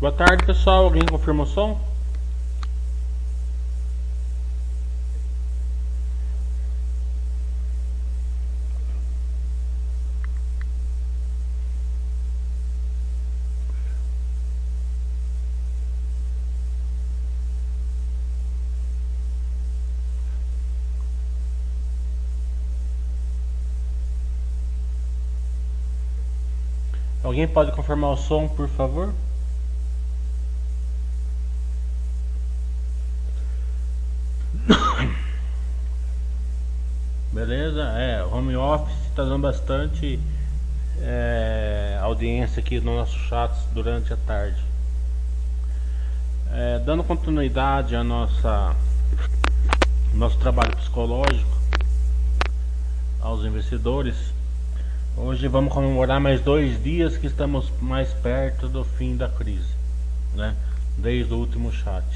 Boa tarde pessoal, alguém confirma o som? Alguém pode confirmar o som, por favor? Beleza? É, home dando bastante é, audiência aqui no nosso chat durante a tarde. É, dando continuidade ao nossa, nosso trabalho psicológico aos investidores, Hoje vamos comemorar mais dois dias que estamos mais perto do fim da crise, né? Desde o último chat.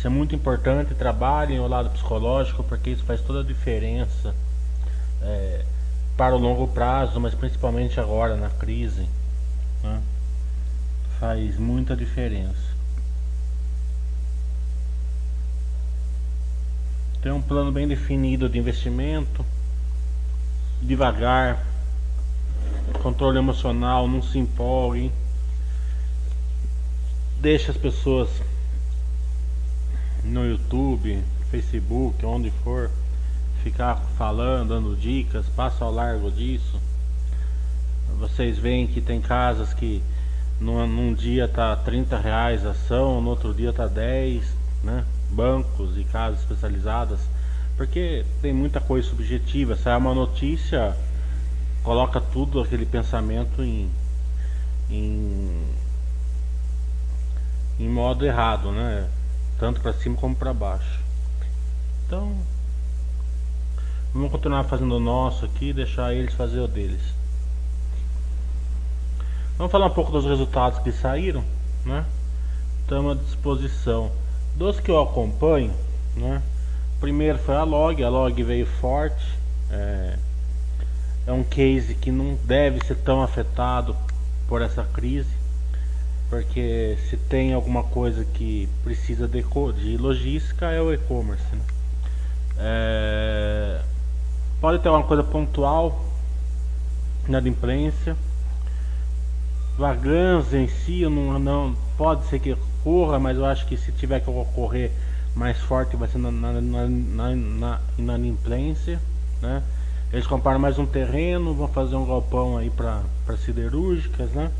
Isso é muito importante, trabalhem o lado psicológico, porque isso faz toda a diferença é, para o longo prazo, mas principalmente agora na crise. Né? Faz muita diferença. Tem um plano bem definido de investimento, devagar, controle emocional, não se empolgue, deixa as pessoas no YouTube, Facebook, onde for, ficar falando, dando dicas, passa ao largo disso. Vocês veem que tem casas que num, num dia tá 30 reais a ação, no outro dia tá 10, né? bancos e casas especializadas, porque tem muita coisa subjetiva. Sai uma notícia, coloca tudo aquele pensamento em, em, em modo errado, né? Tanto para cima como para baixo. Então, vamos continuar fazendo o nosso aqui deixar eles fazer o deles. Vamos falar um pouco dos resultados que saíram, né? Estamos à disposição. Dos que eu acompanho, né? Primeiro foi a Log, a Log veio forte. É, é um case que não deve ser tão afetado por essa crise, porque se tem alguma coisa que precisa de, de logística é o e-commerce. Né? É, pode ter uma coisa pontual na imprensa. Vagans em si não, não pode ser que ocorra, mas eu acho que se tiver que ocorrer mais forte vai ser na, na, na, na inadimplência, né? Eles compraram mais um terreno, vão fazer um galpão aí para siderúrgicas, né?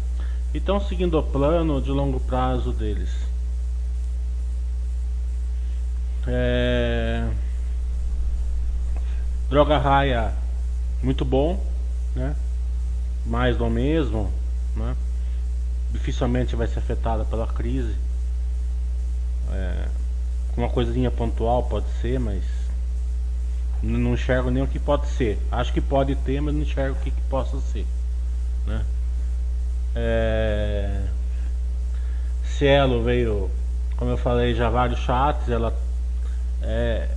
E estão seguindo o plano de longo prazo deles. É... Droga raia, muito bom, né? Mais do mesmo, né? Dificilmente vai ser afetada pela crise. É, uma coisinha pontual pode ser, mas não enxergo nem o que pode ser. Acho que pode ter, mas não enxergo o que, que possa ser. Né? É... Cielo veio, como eu falei já vários chats, ela é,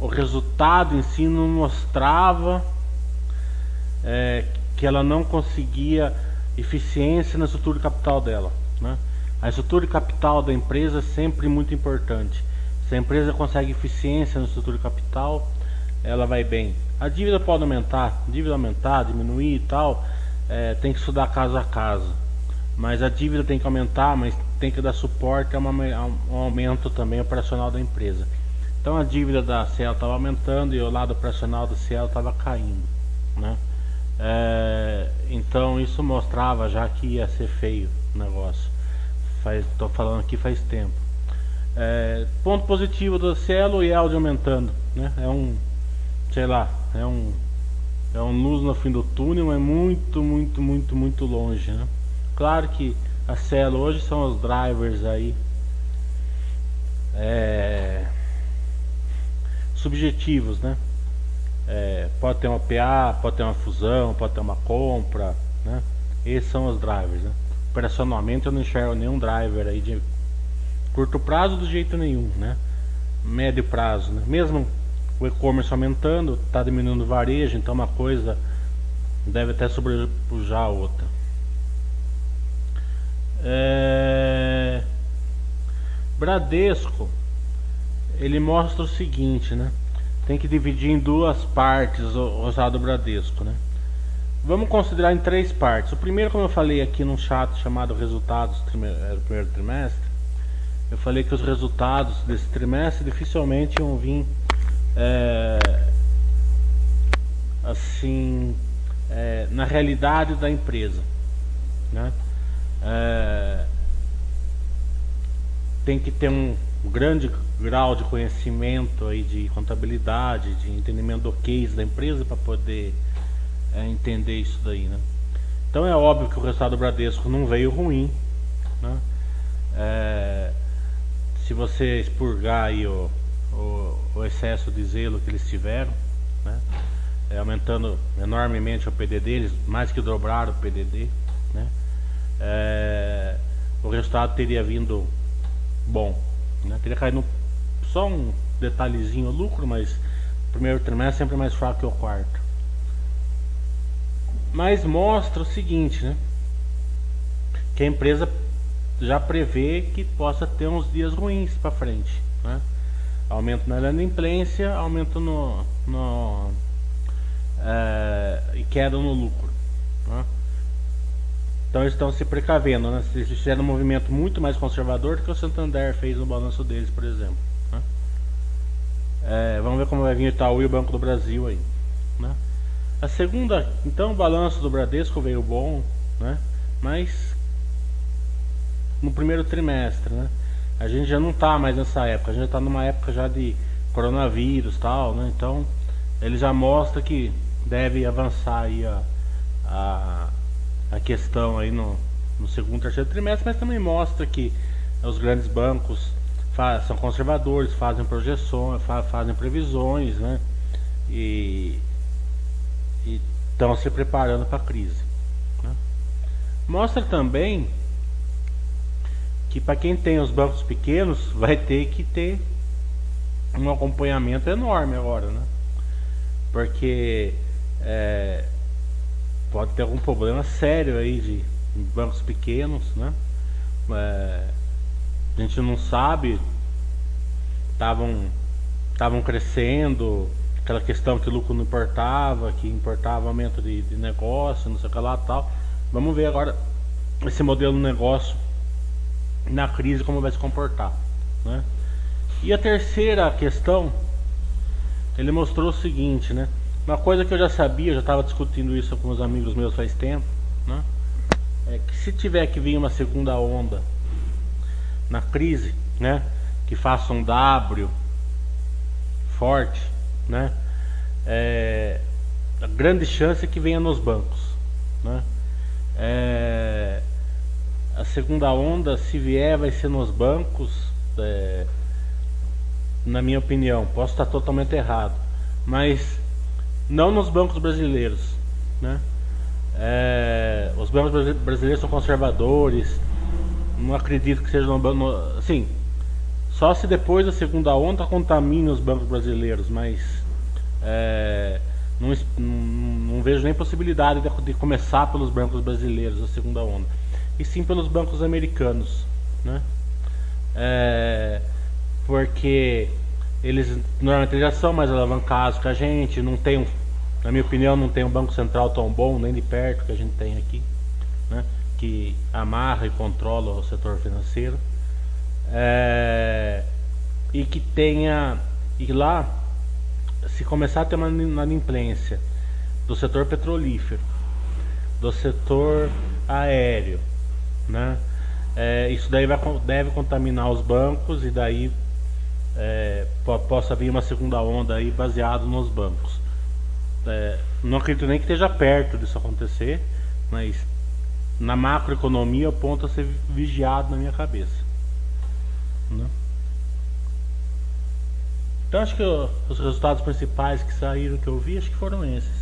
o resultado em si não mostrava é, que ela não conseguia eficiência na estrutura de capital dela. Né? A estrutura de capital da empresa é sempre muito importante. Se a empresa consegue eficiência na estrutura de capital, ela vai bem. A dívida pode aumentar, dívida aumentar, diminuir e tal, é, tem que estudar caso a caso. Mas a dívida tem que aumentar, mas tem que dar suporte a, uma, a um aumento também operacional da empresa. Então a dívida da Cielo estava aumentando e o lado operacional da Cielo estava caindo. Né? É, então isso mostrava já que ia ser feio o negócio tô falando aqui faz tempo. É, ponto positivo do Cielo e áudio aumentando, né? É um, sei lá, é um, é um luz no fim do túnel, mas muito, muito, muito, muito longe, né? Claro que a Cielo hoje são os drivers aí, é, subjetivos, né? É, pode ter uma PA, pode ter uma fusão, pode ter uma compra, né? Esses são os drivers, né? operacionalmente eu não enxergo nenhum driver aí de curto prazo do jeito nenhum, né? Médio prazo, né? Mesmo o e-commerce aumentando, está diminuindo o varejo, então uma coisa deve até sobrepujar a outra. É... Bradesco, ele mostra o seguinte, né? Tem que dividir em duas partes o resultado do Bradesco, né? Vamos considerar em três partes. O primeiro, como eu falei aqui num chat chamado resultados é, do primeiro trimestre, eu falei que os resultados desse trimestre dificilmente iam vir é, assim é, na realidade da empresa, né? É, tem que ter um grande grau de conhecimento aí de contabilidade, de entendimento do case da empresa para poder é, entender isso daí, né? Então é óbvio que o resultado do Bradesco não veio ruim, né? É, se você expurgar aí o, o, o, excesso de zelo que eles tiveram, né? É, aumentando enormemente o PDD, eles mais que dobraram o PDD, né? É, o resultado teria vindo bom, né? teria caído só um detalhezinho lucro, mas o primeiro trimestre sempre é mais fraco que o quarto mas mostra o seguinte, né? Que a empresa já prevê que possa ter uns dias ruins para frente, né? Aumento na inadimplência, aumento no, no é, e queda no lucro. Né? Então eles estão se precavendo, né? Eles fizeram um movimento muito mais conservador do que o Santander fez no balanço deles, por exemplo. Né? É, vamos ver como vai vir o Itaú e o Banco do Brasil aí. Né? A segunda, então o balanço do Bradesco veio bom, né? Mas no primeiro trimestre, né? A gente já não está mais nessa época, a gente está numa época já de coronavírus tal, né? Então ele já mostra que deve avançar aí a, a, a questão aí no, no segundo, terceiro trimestre, mas também mostra que os grandes bancos faz, são conservadores, fazem projeções, faz, fazem previsões, né? E estão se preparando para a crise. Né? Mostra também que para quem tem os bancos pequenos vai ter que ter um acompanhamento enorme agora, né? Porque é, pode ter algum problema sério aí de bancos pequenos, né? É, a gente não sabe, estavam estavam crescendo, aquela questão que lucro não importava, que importava aumento de, de negócio, não sei o que lá tal. Vamos ver agora esse modelo de negócio na crise como vai se comportar. Né? E a terceira questão, ele mostrou o seguinte, né? Uma coisa que eu já sabia, eu já estava discutindo isso com os amigos meus faz tempo, né? É que se tiver que vir uma segunda onda na crise, né? Que faça um W forte, né? É, a grande chance é que venha nos bancos, né? É, a segunda onda, se vier, vai ser nos bancos, é, na minha opinião. Posso estar totalmente errado, mas não nos bancos brasileiros, né? É, os bancos brasileiros são conservadores. Não acredito que seja no banco. Assim, só se depois da segunda onda contamine os bancos brasileiros, mas é, não, não, não, vejo nem possibilidade de, de, começar pelos bancos brasileiros a segunda onda, e sim pelos bancos americanos, né? É, porque eles normalmente já são mais alavancados que a gente, não tem, na minha opinião, não tem um banco central tão bom nem de perto que a gente tem aqui, né? Que amarra e controla o setor financeiro é, e que tenha e lá se começar a ter uma inadimplência do setor petrolífero, do setor aéreo, né? É, isso daí vai, deve contaminar os bancos e daí é, possa vir uma segunda onda aí baseado nos bancos. É, não acredito nem que esteja perto disso acontecer, mas na macroeconomia o ponto a ser vigiado na minha cabeça. Né? Então acho que os resultados principais que saíram que eu vi, acho que foram esses.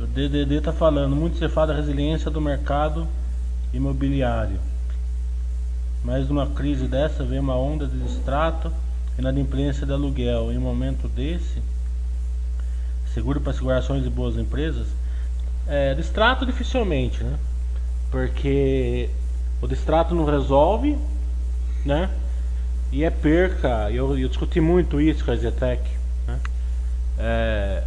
O DDD está falando, muito fala da resiliência do mercado imobiliário. Mas numa crise dessa vem uma onda de distrato e na inadimplência de aluguel. Em um momento desse, seguro para segurar ações de boas empresas, é, distrato dificilmente, né? Porque o distrato não resolve, né? E é perca. Eu, eu discuti muito isso com a Zetec. Né? É,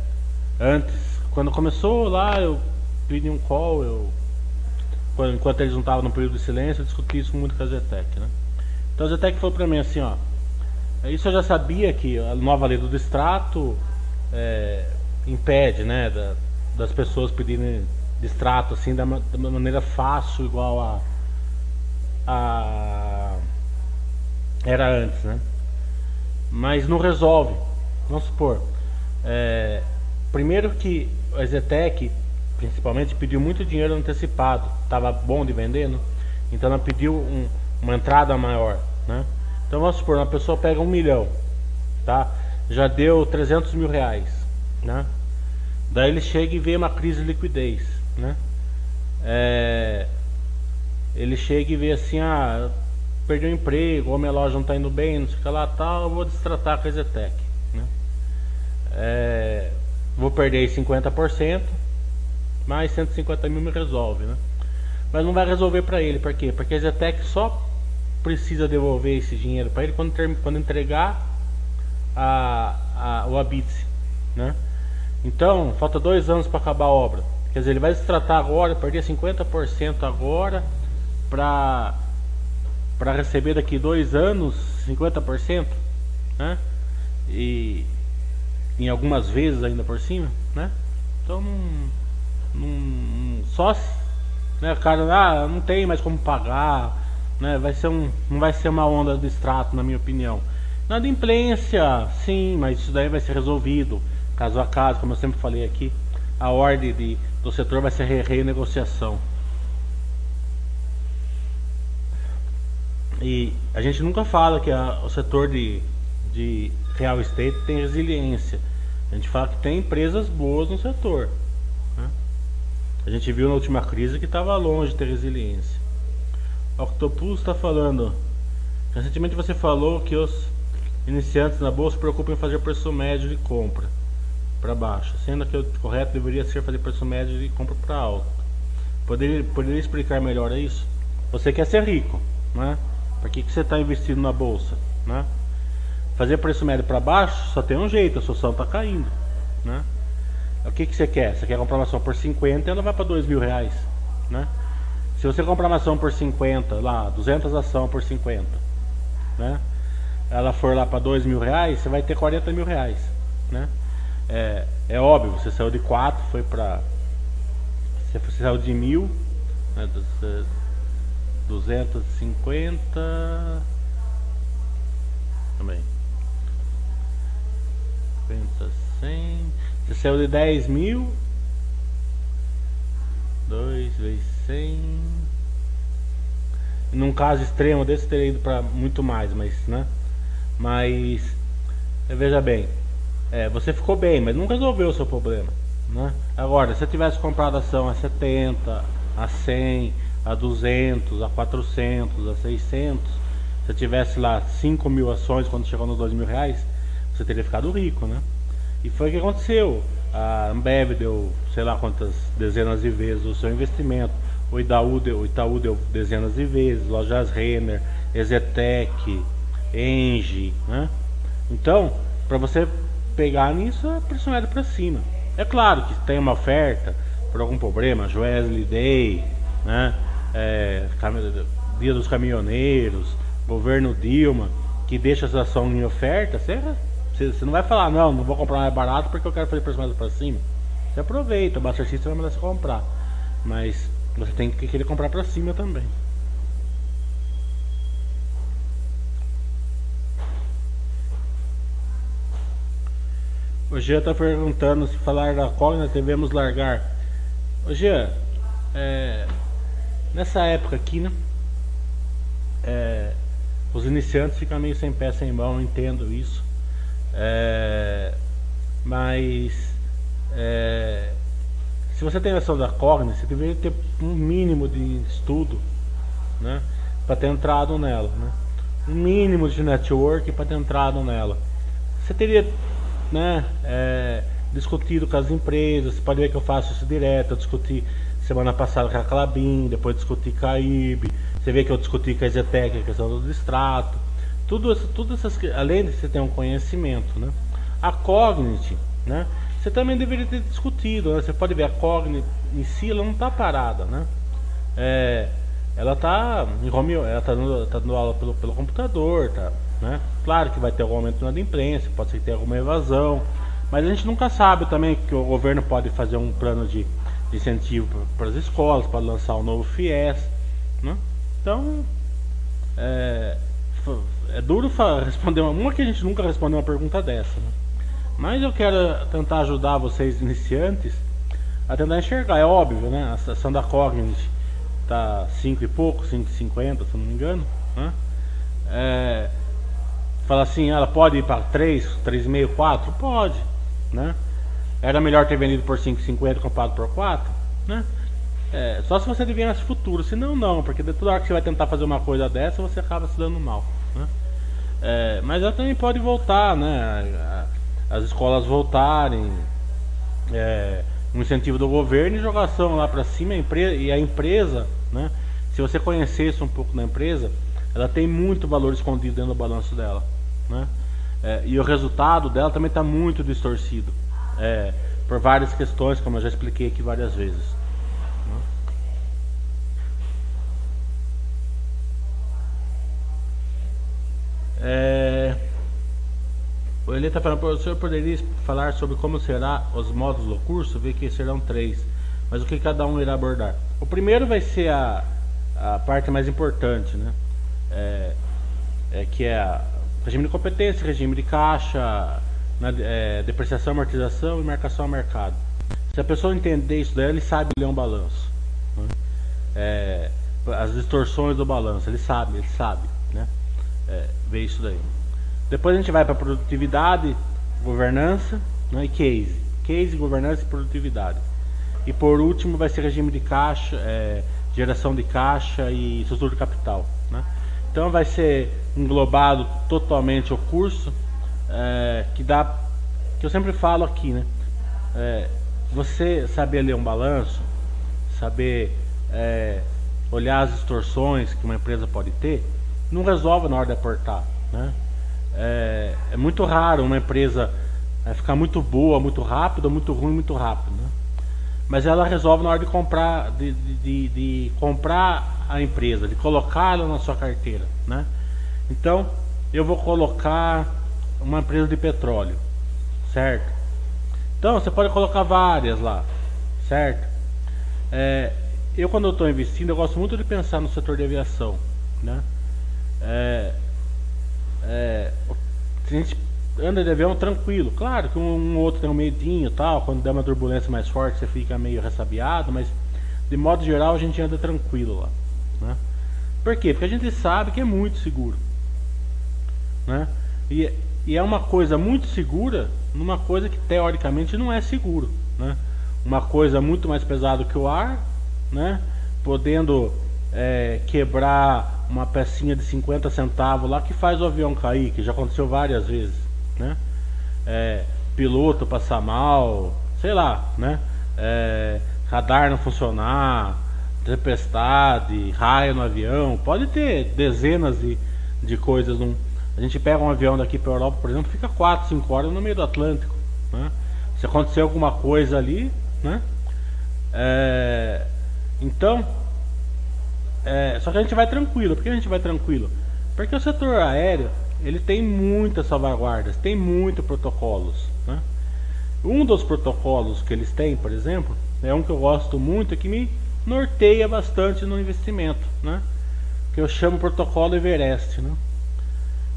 antes, quando começou lá, eu pedi um call, eu, enquanto eles não estavam no período de silêncio, eu discuti isso muito com a Zetec. Né? Então a Zetec falou pra mim assim, ó. Isso eu já sabia que a nova lei do distrato é, impede, né, da, das pessoas pedirem distrato assim da, da maneira fácil igual a, a era antes, né? Mas não resolve. Vamos supor, é, primeiro que a Zetec, principalmente, pediu muito dinheiro antecipado, estava bom de vendendo, então ela pediu um, uma entrada maior, né? Então vamos supor, uma pessoa pega um milhão, tá? Já deu 300 mil reais, né? Daí ele chega e vê uma crise de liquidez, né? É, ele chega e vê assim, ah, perdeu o emprego, ou minha loja não está indo bem, não sei o que lá tal, eu vou destratar com a Zetec, né? É, vou perder 50%, mais 150 mil me resolve, né? Mas não vai resolver para ele, por quê? Porque a Zetec só precisa devolver esse dinheiro para ele quando, ter, quando entregar a, a, o Abitse, né? Então, falta dois anos para acabar a obra. Quer dizer, ele vai se tratar agora, perder 50% agora para para receber daqui dois anos 50%, né? E em algumas vezes ainda por cima, né? Então não, só né, cara, ah, não tem mais como pagar, né? Vai ser um, não vai ser uma onda de extrato, na minha opinião. Na implência, sim, mas isso daí vai ser resolvido caso a caso, como eu sempre falei aqui. A ordem de, do setor vai ser re renegociação. E a gente nunca fala que a, o setor de, de real estate tem resiliência. A gente fala que tem empresas boas no setor. Né? A gente viu na última crise que estava longe de ter resiliência. Octopus está falando. Recentemente você falou que os iniciantes na bolsa se preocupam em fazer preço médio de compra para baixo, sendo que o correto deveria ser fazer preço médio de compra para alto. Poderia, poderia explicar melhor isso? Você quer ser rico, né? Para que, que você está investindo na bolsa? Né? Fazer preço médio para baixo só tem um jeito, a sua ação está caindo. Né? O que, que você quer? Você quer comprar uma ação por 50 ela vai para 2 mil reais. Né? Se você comprar uma ação por 50, lá, 200 ação por 50, né? ela for lá para 2 mil reais, você vai ter 40 mil reais. Né? É, é óbvio, você saiu de 4, foi para. Você saiu de mil, né? 250 também 50, 100 você saiu de 10 mil. 2 vezes 100 num caso extremo desse teria ido para muito mais mas né? Mas veja bem é, você ficou bem mas não resolveu o seu problema né? agora se você tivesse comprado ação a 70 a 100 a 200, a 400, a 600, se tivesse lá 5 mil ações quando chegou nos 2 mil reais, você teria ficado rico, né? E foi o que aconteceu. A Ambev deu, sei lá quantas dezenas de vezes o seu investimento. O Itaú deu, o Itaú deu dezenas de vezes, Lojas Renner, Ezetec, Engie, né? Então, para você pegar nisso, é pressionado para cima. É claro que tem uma oferta por algum problema, Joesley Day, né? é, Dia dos Caminhoneiros, governo Dilma, que deixa essa ação em oferta, você, você não vai falar, não, não vou comprar mais barato porque eu quero fazer preço mais para cima. Você aproveita, o Buster System vai mandar você comprar. Mas você tem que querer comprar para cima também. O Jean está perguntando se falar da Cogna devemos largar. O Jean, é, Nessa época aqui, né? É, os iniciantes ficam meio sem pé sem mão, entendo isso. É, mas é, se você tem ação da Cogni, você deveria ter um mínimo de estudo né, para ter entrado nela. Né? Um mínimo de network para ter entrado nela. Você teria né, é, discutido com as empresas. Você pode ver que eu faço isso direto. Eu discuti semana passada com a Clabin, depois discuti com a IB. Você vê que eu discuti com a Zetec a questão do distrato. Tudo tudo essas, além de você ter um conhecimento, né? A Cognite, né? Você também deveria ter discutido, né? Você pode ver a Cognite em si, ela não está parada, né? É, ela está em home, ela está dando, tá dando aula pelo, pelo computador, tá? Né? Claro que vai ter algum aumento na imprensa, pode ser que tenha alguma evasão, mas a gente nunca sabe também que o governo pode fazer um plano de, de incentivo para as escolas, pode lançar um novo FIES, né? Então, é, é duro responder uma, uma que a gente nunca respondeu uma pergunta dessa, né? Mas eu quero tentar ajudar vocês iniciantes a tentar enxergar. É óbvio, né? A estação da Cognite tá 5 e pouco, 5,50 se não me engano. Né? É, fala assim, ela pode ir para 3, 3,5, 4? Pode. Né? Era melhor ter vendido por 5,50 comprado por 4? Né? É, só se você adivinhasse futuro, senão não, porque toda hora que você vai tentar fazer uma coisa dessa, você acaba se dando mal. Né? É, mas ela também pode voltar, né? As escolas voltarem, é, um incentivo do governo e jogação lá para cima e a empresa, né? Se você conhecesse um pouco da empresa, ela tem muito valor escondido dentro do balanço dela, né? É, e o resultado dela também está muito distorcido, é, por várias questões, como eu já expliquei aqui várias vezes. É, o Eli está falando, o senhor poderia falar sobre como será os módulos do curso? Vê que serão três, mas o que cada um irá abordar? O primeiro vai ser a, a parte mais importante, né? É, é que é a regime de competência, regime de caixa, na, é, depreciação, amortização e marcação ao mercado. Se a pessoa entender isso daí, ele sabe ler um balanço. Né? É, as distorções do balanço, ele sabe, ele sabe? É, ver isso daí. Depois a gente vai para produtividade, governança né, e case. Case, governança e produtividade. E por último vai ser regime de caixa, é, geração de caixa e estrutura de capital. Né? Então vai ser englobado totalmente o curso é, que dá, que eu sempre falo aqui, né? É, você saber ler um balanço, saber é, olhar as distorções que uma empresa pode ter, não resolve na hora de aportar, né? É, é muito raro uma empresa é, ficar muito boa, muito rápido, muito ruim, muito rápido, né? mas ela resolve na hora de comprar, de, de, de comprar a empresa, de colocá-la na sua carteira, né? Então, eu vou colocar uma empresa de petróleo, certo? Então, você pode colocar várias lá, certo? É, eu quando estou investindo, eu gosto muito de pensar no setor de aviação, né? É, é, a gente anda de avião tranquilo. Claro que um, um outro tem um medinho tal, quando der uma turbulência mais forte você fica meio ressabiado, mas de modo geral a gente anda tranquilo lá. Né? Por quê? Porque a gente sabe que é muito seguro. Né? E, e é uma coisa muito segura numa coisa que teoricamente não é seguro. Né? Uma coisa muito mais pesada que o ar, né? podendo é, quebrar uma pecinha de 50 centavos lá que faz o avião cair, que já aconteceu várias vezes né? É, piloto passar mal, sei lá, né? É, radar não funcionar, tempestade, raio no avião, pode ter dezenas de, de coisas. Num, a gente pega um avião daqui para Europa, por exemplo, fica 4, 5 horas no meio do Atlântico. Né? Se acontecer alguma coisa ali, né? É, então, é, só que a gente vai tranquilo. Por que a gente vai tranquilo? Porque o setor aéreo ele tem muitas salvaguardas, tem muitos protocolos. Né? Um dos protocolos que eles têm, por exemplo, é um que eu gosto muito e que me norteia bastante no investimento, né? que eu chamo protocolo Everest. Né?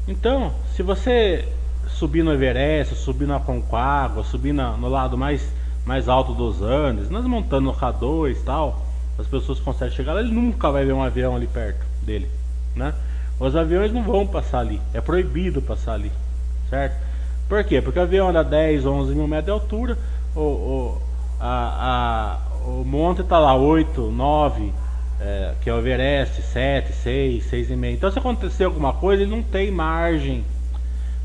Então, se você subir no Everest, subir na Concagua, subir na, no lado mais, mais alto dos Andes, nas montanhas no K2 e tal, as pessoas conseguem chegar lá, ele nunca vai ver um avião ali perto dele, né? Os aviões não vão passar ali, é proibido passar ali, certo? Por quê? Porque o avião anda 10, 11 mil metros de altura, o, o, a, a, o monte está lá 8, 9, é, que é o Everest, 7, 6, 6,5. Então se acontecer alguma coisa, ele não tem margem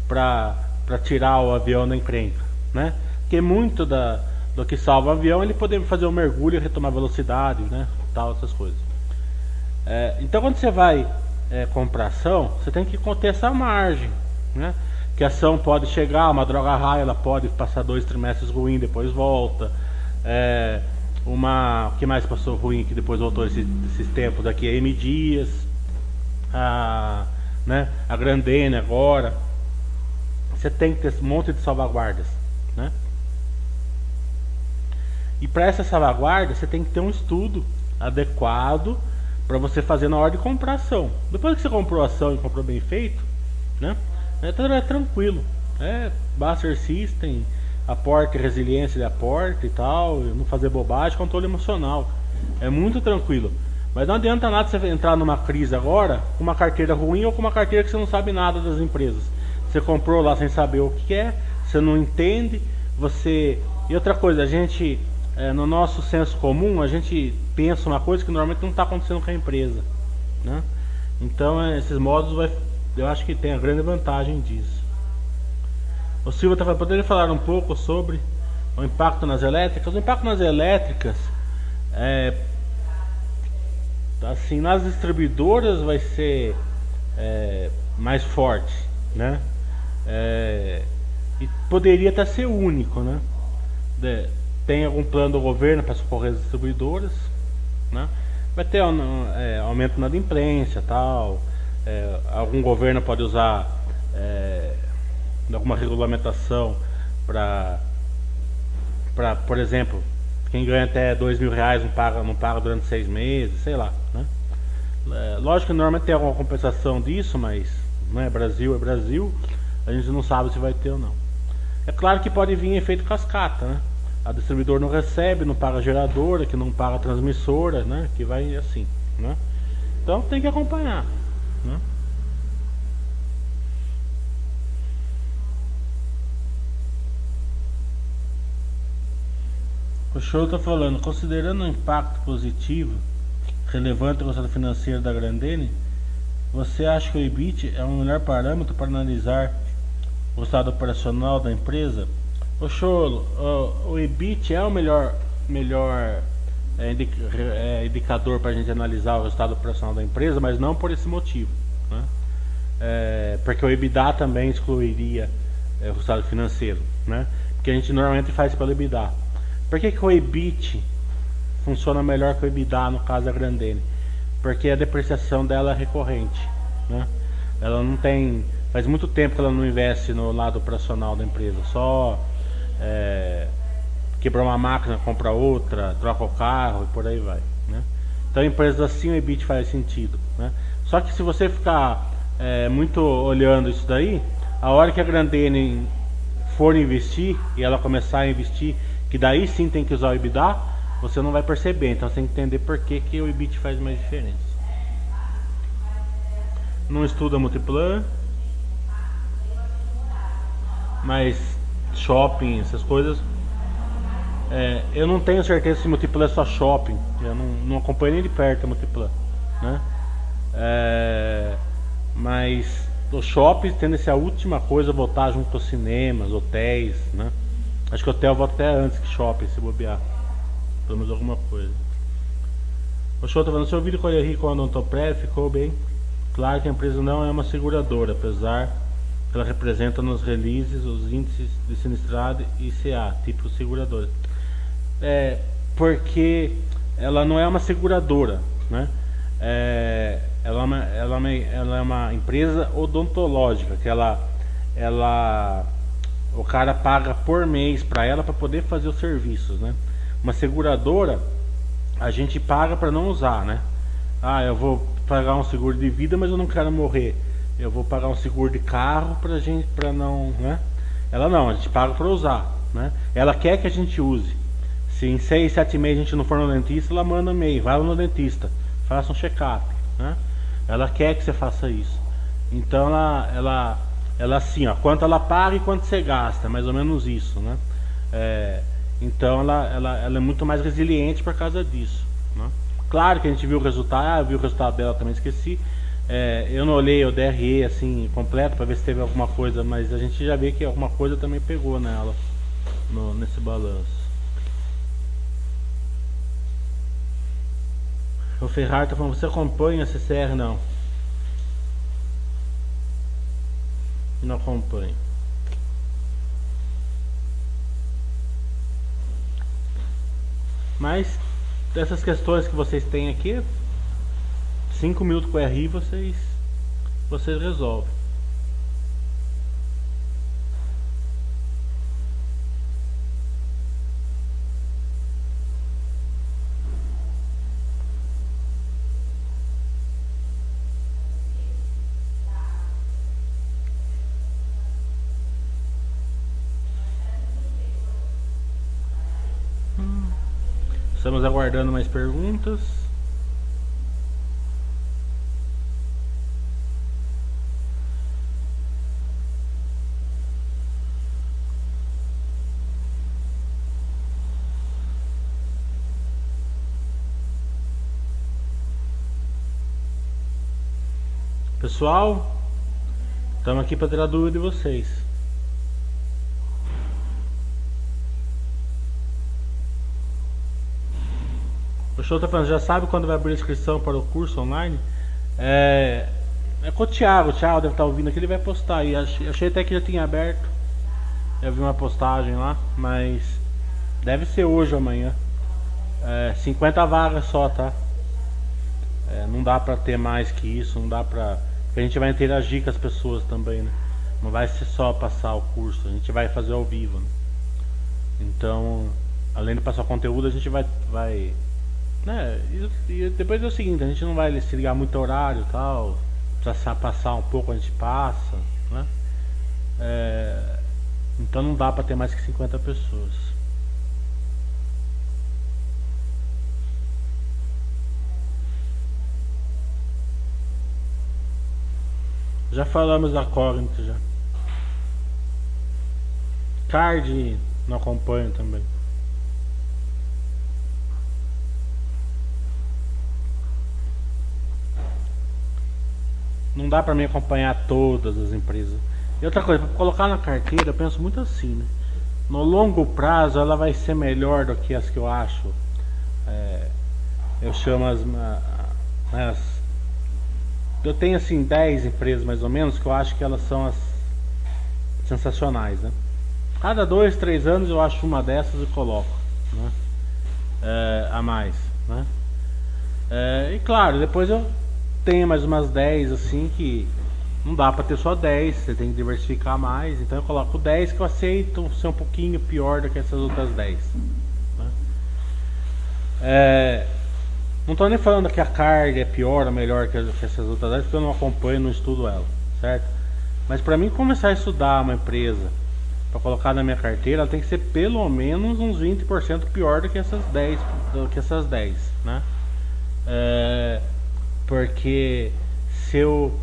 para tirar o avião da encrenca, né? Porque muito da, do que salva o avião ele poder fazer um mergulho e retomar velocidade, né? Tal, essas coisas. É, então quando você vai é, comprar ação, você tem que conter essa margem, né? Que a ação pode chegar, uma droga raia, ela pode passar dois trimestres ruim, depois volta. É, uma, o que mais passou ruim que depois voltou esses, esses tempos daqui? A M Dias, a, né? A Grandene agora. Você tem que ter um monte de salvaguardas, né? E para essa salvaguarda, você tem que ter um estudo adequado para você fazer na hora de comprar ação. Depois que você comprou a ação e comprou bem feito, né? É, é tranquilo. É Buster System, aporte resiliência de aporte e tal, não fazer bobagem, controle emocional. É muito tranquilo. Mas não adianta nada você entrar numa crise agora com uma carteira ruim ou com uma carteira que você não sabe nada das empresas. Você comprou lá sem saber o que é, você não entende, você. E outra coisa, a gente é, no nosso senso comum, a gente pensa uma coisa que normalmente não está acontecendo com a empresa. Né? Então, é, esses modos, vai, eu acho que tem a grande vantagem disso. O Silva estava podendo falar um pouco sobre o impacto nas elétricas. O impacto nas elétricas, é, assim, nas distribuidoras vai ser é, mais forte, né? É, e poderia até ser único, né? De, tem algum plano do governo para socorrer as distribuidoras, né? Vai ter é, aumento na imprensa tal. É, algum governo pode usar é, alguma regulamentação para, para, por exemplo, quem ganha até dois mil reais não paga, não paga durante seis meses, sei lá, né? É, lógico que normalmente tem alguma compensação disso, mas não é Brasil, é Brasil. A gente não sabe se vai ter ou não. É claro que pode vir efeito cascata, né? A distribuidor não recebe, não paga geradora, que não paga transmissora, né? Que vai assim, né? Então tem que acompanhar, né? O show está falando, considerando o impacto positivo relevante do resultado financeiro da Grandene, você acha que o EBIT é o melhor parâmetro para analisar o estado operacional da empresa? O Cholo, o, o EBIT é o melhor, melhor é, é, indicador para a gente analisar o resultado operacional da empresa, mas não por esse motivo. Né? É, porque o EBITDA também excluiria é, o resultado financeiro. Né? Porque a gente normalmente faz pelo EBITDA. Por que, que o EBIT funciona melhor que o EBITDA no caso da Grandene? Porque a depreciação dela é recorrente. Né? Ela não tem. Faz muito tempo que ela não investe no lado operacional da empresa. Só é, quebrar uma máquina, compra outra, troca o carro e por aí vai. Né? Então, empresas assim o EBIT faz sentido. Né? Só que se você ficar é, muito olhando isso daí, a hora que a Grandene for investir e ela começar a investir, que daí sim tem que usar o EBITDA, você não vai perceber. Então você tem que entender por que, que o EBIT faz mais diferença. Não estuda multiplan, mas shopping, essas coisas. É, eu não tenho certeza se Multiplan é só shopping. Eu não, não acompanho nem de perto a Multiplan. Né? É, mas os shoppings tendem a ser a última coisa a botar junto aos cinemas, hotéis. Né? Acho que hotel volta até antes que shopping, se bobear. Pelo menos alguma coisa. O show tá falando, seu vídeo com a com a Odontoprev ficou bem claro que a empresa não é uma seguradora, apesar ela representa nos releases os índices de sinistrado e CA, tipo seguradora. É, porque ela não é uma seguradora, né? É, ela, é uma, ela, é uma, ela é uma empresa odontológica que ela, ela o cara paga por mês para ela para poder fazer os serviços, né? Uma seguradora a gente paga para não usar, né? Ah, eu vou pagar um seguro de vida, mas eu não quero morrer eu vou pagar um seguro de carro pra gente, pra não, né? Ela não, a gente paga para usar, né? Ela quer que a gente use. Se em 6, 7 meses a gente não for no dentista, ela manda e-mail, vai no dentista, faça um check-up, né? Ela quer que você faça isso. Então ela, ela, ela assim, ó, quanto ela paga e quanto você gasta, mais ou menos isso, né? É, então ela, ela, ela é muito mais resiliente por causa disso. Né? Claro que a gente viu o resultado, ah, eu vi o resultado dela também esqueci. É, eu não olhei o DRE assim completo para ver se teve alguma coisa, mas a gente já vê que alguma coisa também pegou nela. no, nesse balanço. O Ferrari tá falando, você acompanha a CCR? Não. Não acompanho. Mas dessas questões que vocês têm aqui, 5 minutos com RI vocês, vocês resolvem. Estamos aguardando mais perguntas. Pessoal, estamos aqui para tirar dúvida de vocês. O show tá falando, já sabe quando vai abrir a inscrição para o curso online? É, é com o Thiago, o Thiago deve estar tá ouvindo aqui, ele vai postar aí. Achei, achei até que já tinha aberto. Eu vi uma postagem lá, mas deve ser hoje ou amanhã. É, 50 vagas só, tá? É, não dá pra ter mais que isso, não dá pra. Porque a gente vai interagir com as pessoas também, né? Não vai ser só passar o curso, a gente vai fazer ao vivo. Né? Então, além de passar conteúdo, a gente vai, vai né? E, e, depois é o seguinte, a gente não vai se ligar muito horário e tal. Precisa passar um pouco, a gente passa, né? É, então não dá para ter mais que 50 pessoas. Já falamos da Cognito já. Card não acompanho também. Não dá para mim acompanhar todas as empresas. E outra coisa, para colocar na carteira, eu penso muito assim, né? No longo prazo ela vai ser melhor do que as que eu acho. É, eu chamo as, as, Eu tenho assim 10 empresas mais ou menos que eu acho que elas são as sensacionais, né? Cada dois, três anos eu acho uma dessas e coloco, né? É, a mais, né? É, e claro, depois eu tem mais umas 10 assim que não dá para ter só 10, você tem que diversificar mais. Então eu coloco 10 que eu aceito ser um pouquinho pior do que essas outras 10. Né? É, não estou nem falando que a carga é pior ou melhor que, essas outras 10, porque eu não acompanho, não estudo ela, certo? Mas para mim começar a estudar uma empresa para colocar na minha carteira, ela tem que ser pelo menos uns 20% pior do que essas 10, do que essas 10, né? É, porque se eu,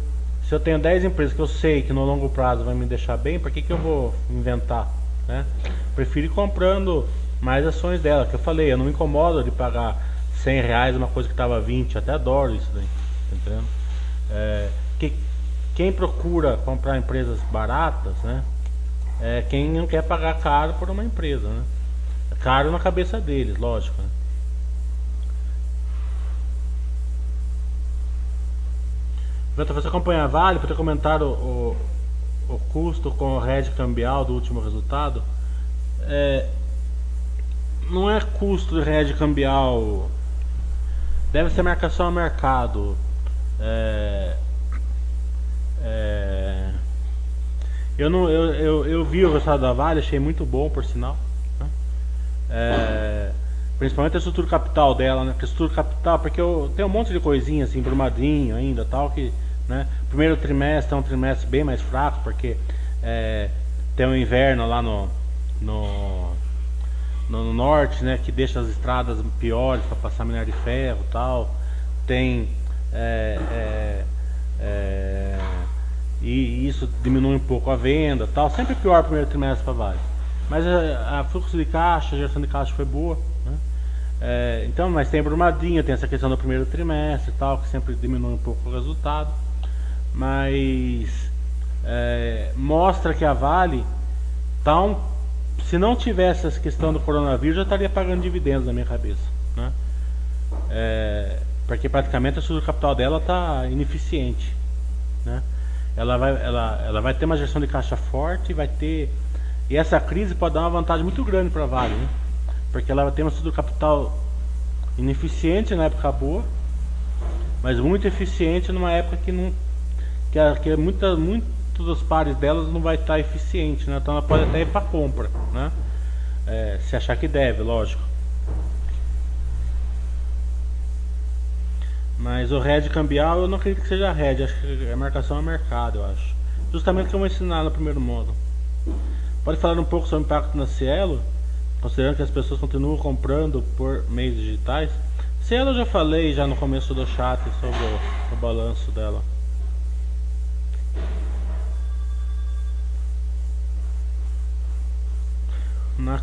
se eu tenho 10 empresas que eu sei que no longo prazo vai me deixar bem, por que, que eu vou inventar? Né? Prefiro ir comprando mais ações dela, que eu falei, eu não me incomodo de pagar 100 reais uma coisa que estava 20, até adoro isso daí, tá entendendo? É, que, quem procura comprar empresas baratas, né? É quem não quer pagar caro por uma empresa, né? É caro na cabeça deles, lógico. Né? Você acompanha a Vale para ter comentado o, o, custo com o RED cambial do último resultado? É, não é custo de RED cambial, deve ser marcação a mercado. É, é, eu, não, eu, eu, eu vi o resultado da Vale, achei muito bom por sinal. Né? É, Principalmente a estrutura capital dela, né? A estrutura capital, porque eu, tem um monte de coisinha assim, brumadinho ainda tal, que né? Primeiro trimestre é um trimestre bem mais fraco, porque é, tem o um inverno lá no, no, no, norte, né? Que deixa as estradas piores para passar minério de ferro tal. Tem. É, é, é, e isso diminui um pouco a venda tal. Sempre pior o primeiro trimestre para Vale. Mas a, é, a, fluxo de caixa, a geração de caixa foi boa. Né? É, então, mas tem Brumadinho, tem essa questão do primeiro trimestre tal, que sempre diminui um pouco o resultado mas é, mostra que a Vale está um se não tivesse essa questão do coronavírus, eu estaria pagando dividendos na minha cabeça. Né? É, porque praticamente a estrutura capital dela está ineficiente. Né? Ela, vai, ela, ela vai ter uma gestão de caixa forte, vai ter. E essa crise pode dar uma vantagem muito grande para a Vale, né? porque ela ter uma estrutura capital ineficiente na época boa, mas muito eficiente numa época que não que, que muita, muitos dos pares delas não vai estar eficiente, né? então ela pode até ir para compra, né? É, se achar que deve, lógico. Mas o red cambial eu não acredito que seja red, acho que a marcação é mercado, eu acho. Justamente o que eu vou ensinar no primeiro módulo. Pode falar um pouco sobre o impacto na Cielo, considerando que as pessoas continuam comprando por meios digitais? Cielo eu já falei já no começo do chat sobre o, o balanço dela. Na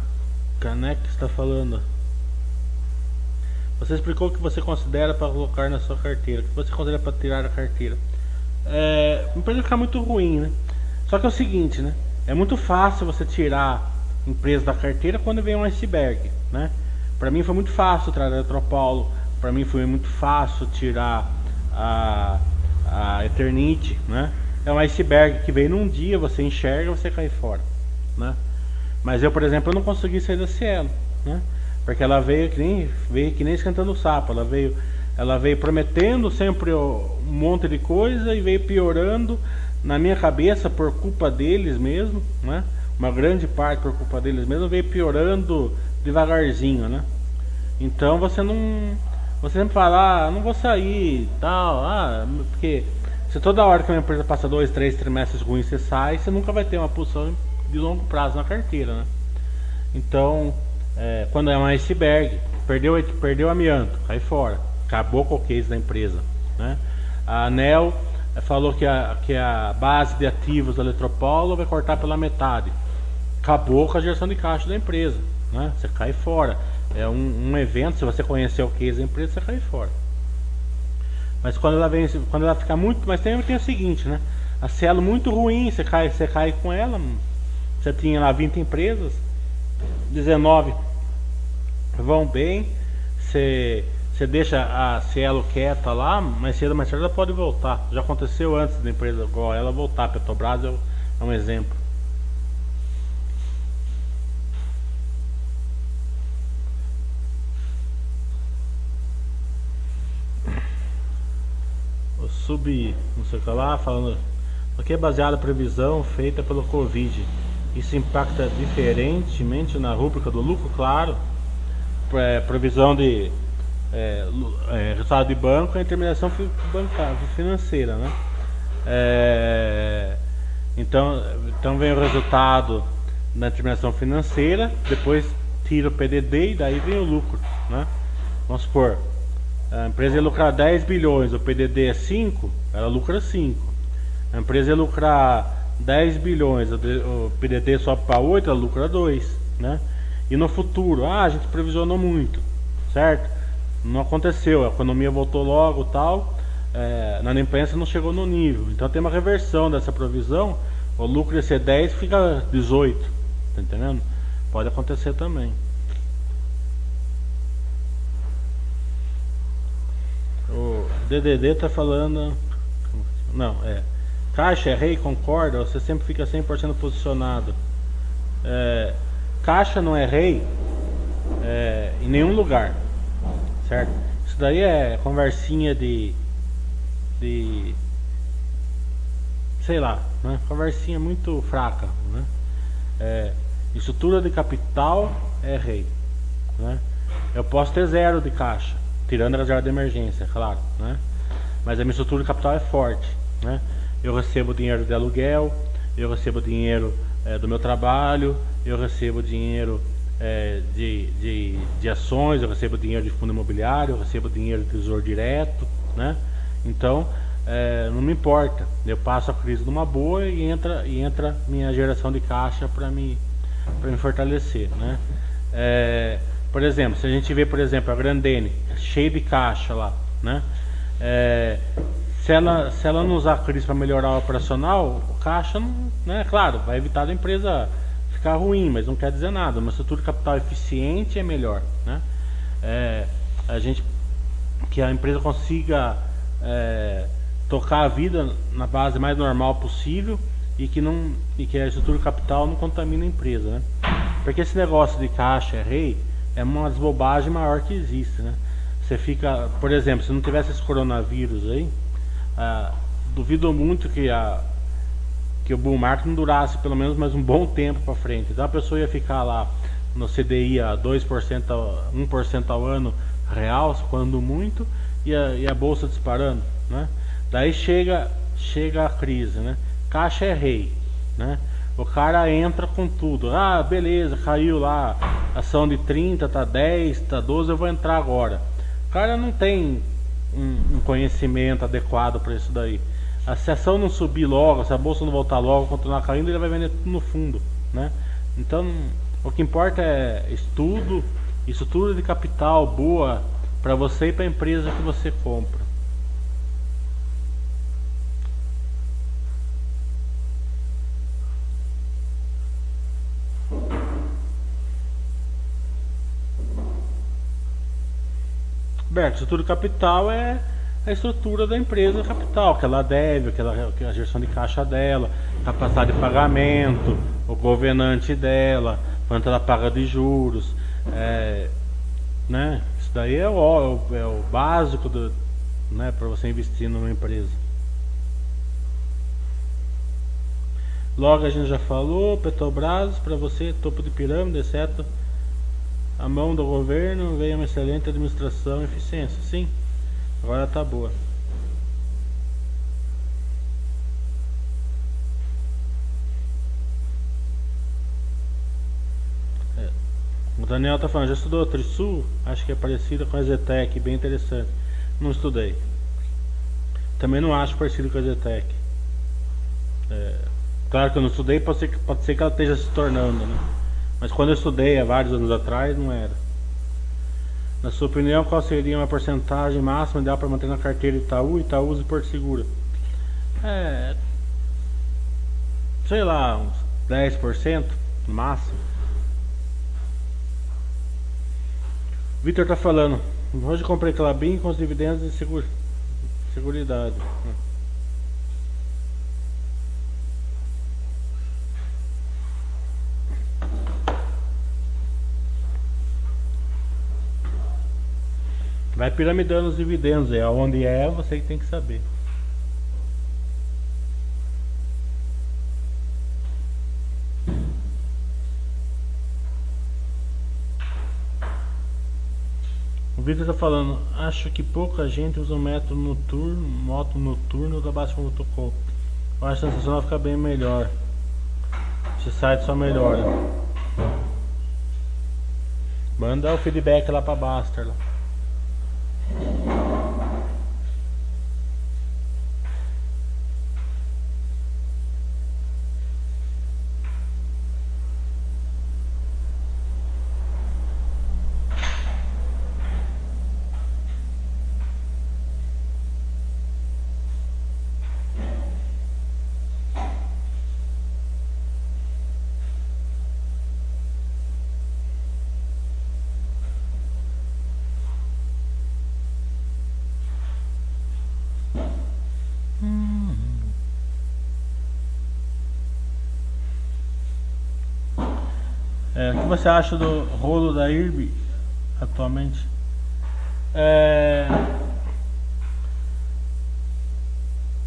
caneca está falando. Você explicou o que você considera para colocar na sua carteira. O que você considera para tirar da carteira. É, parece ficar muito ruim, né? Só que é o seguinte, né? É muito fácil você tirar empresa da carteira quando vem um iceberg, né? Para mim foi muito fácil tirar a Eletropaulo. Para mim foi muito fácil tirar a, a Eternity, né? É um iceberg que vem num dia, você enxerga, você cai fora, né? Mas eu, por exemplo, eu não consegui sair da Cielo, né? Porque ela veio que nem, veio que nem esquentando o sapo, ela veio, ela veio prometendo sempre um monte de coisa e veio piorando na minha cabeça por culpa deles mesmo, né? Uma grande parte por culpa deles mesmo veio piorando devagarzinho, né? Então você não, você sempre fala, ah, não vou sair, tal, ah, porque se toda hora que uma empresa passa dois, três trimestres ruins você sai, você nunca vai ter uma posição de longo prazo na carteira, né? Então, é, quando é um iceberg, perdeu, perdeu amianto, cai fora, acabou com o case da empresa, né? A ANEL é, falou que a, que a base de ativos da Eletropaulo vai cortar pela metade, acabou com a gestão de caixa da empresa, né? Você cai fora. É um, um evento, se você conhecer o case da empresa, você cai fora. Mas quando ela vem, quando ela fica muito, mas tem, tem o seguinte, né? A Cielo muito ruim, você cai, você cai com ela, você tinha lá 20 empresas, 19 vão bem, você, deixa a Cielo quieta lá, mas cedo mais tarde ela pode voltar. Já aconteceu antes da empresa igual ela voltar, Petrobras é, é um exemplo. O sub, não sei o que lá, falando, aqui é baseada a previsão feita pelo Covid isso impacta diferentemente na rúbrica do lucro, claro. É, previsão de é, é, resultado de banco e intermediação bancária, financeira, né? É, então, então vem o resultado da intermediação financeira, depois tira o PDD e daí vem o lucro, né? Vamos supor, a empresa ia lucrar 10 bilhões, o PDD é 5, ela lucra 5. A empresa ia lucrar 10 bilhões, o PDT sobe para 8, ela lucra 2, né? E no futuro, ah, a gente previsionou muito, certo? Não aconteceu, a economia voltou logo tal, é, na imprensa não chegou no nível. Então tem uma reversão dessa provisão, o lucro ia ser 10 fica 18, tá entendendo? Pode acontecer também. O DDD tá falando, não, é Caixa é rei, concorda? Você sempre fica 100% posicionado. É, caixa não é rei é, em nenhum lugar, certo? Isso daí é conversinha de, de sei lá, né? conversinha muito fraca, né? É, estrutura de capital é rei, né? Eu posso ter zero de caixa, tirando a reserva de emergência, claro, né? Mas a minha estrutura de capital é forte, né? Eu recebo dinheiro de aluguel, eu recebo dinheiro é, do meu trabalho, eu recebo dinheiro é, de, de, de ações, eu recebo dinheiro de fundo imobiliário, eu recebo dinheiro de tesouro direto, né? Então, é, não me importa. Eu passo a crise numa boa e entra, e entra minha geração de caixa para me, me fortalecer, né? É, por exemplo, se a gente vê, por exemplo, a Grandene, cheia de caixa lá, né? É, se ela, se ela não usar a crise para melhorar o operacional, o caixa, não, né, claro, vai evitar da empresa ficar ruim, mas não quer dizer nada. Uma estrutura de capital eficiente é melhor, né? É, a gente que a empresa consiga é, tocar a vida na base mais normal possível e que não e que a estrutura de capital não contamine a empresa, né? Porque esse negócio de caixa é rei é uma desbobagem maior que existe, né? Você fica, por exemplo, se não tivesse esse coronavírus aí, ah, duvido muito que a que o bull market não durasse pelo menos mais um bom tempo para frente. Então a pessoa ia ficar lá no CDI a 2%, 1% ao ano real, quando muito, e a, e a bolsa disparando, né? Daí chega chega a crise, né? Caixa é rei, né? O cara entra com tudo. Ah, beleza, caiu lá, ação de 30, tá 10, tá 12, eu vou entrar agora. O cara não tem um, um conhecimento adequado para isso daí. A, se a ação não subir logo, se a bolsa não voltar logo, continuar caindo, ele vai vender tudo no fundo, né? Então, o que importa é estudo, estrutura de capital boa para você e para a empresa que você compra. Berto, estrutura capital é a estrutura da empresa capital, que ela deve, que, ela, que a gestão de caixa dela, capacidade de pagamento, o governante dela, quanto ela paga de juros, é, né? Isso daí é o, é o básico do, né, para você investir numa empresa. Logo a gente já falou, Petrobras, para você, topo de pirâmide, exceto a mão do governo, veio uma excelente administração e eficiência. Sim, agora tá boa. O Daniel tá falando, já estudou Trisul? Acho que é parecida com a Zetec, bem interessante. Não estudei. Também não acho parecido com a Zetec. É, claro que eu não estudei, pode ser, pode ser que ela esteja se tornando, né? Mas quando eu estudei há vários anos atrás, não era. Na sua opinião, qual seria uma porcentagem máxima ideal para manter na carteira Itaú, Itaúsa e Porto Segura? É. Sei lá, uns 10% no máximo. Vitor tá falando. Hoje comprei Clabin com os dividendos de seguro, seguridade. Vai piramidando os dividendos, é onde é você que tem que saber. O Vitor está falando, acho que pouca gente usa o método noturno, moto noturno da Baixa.com. Eu acho vai ficar bem melhor. Esse site só melhora. Manda o feedback lá para Baster. Thank you. Você acha do rolo da IRB atualmente? É...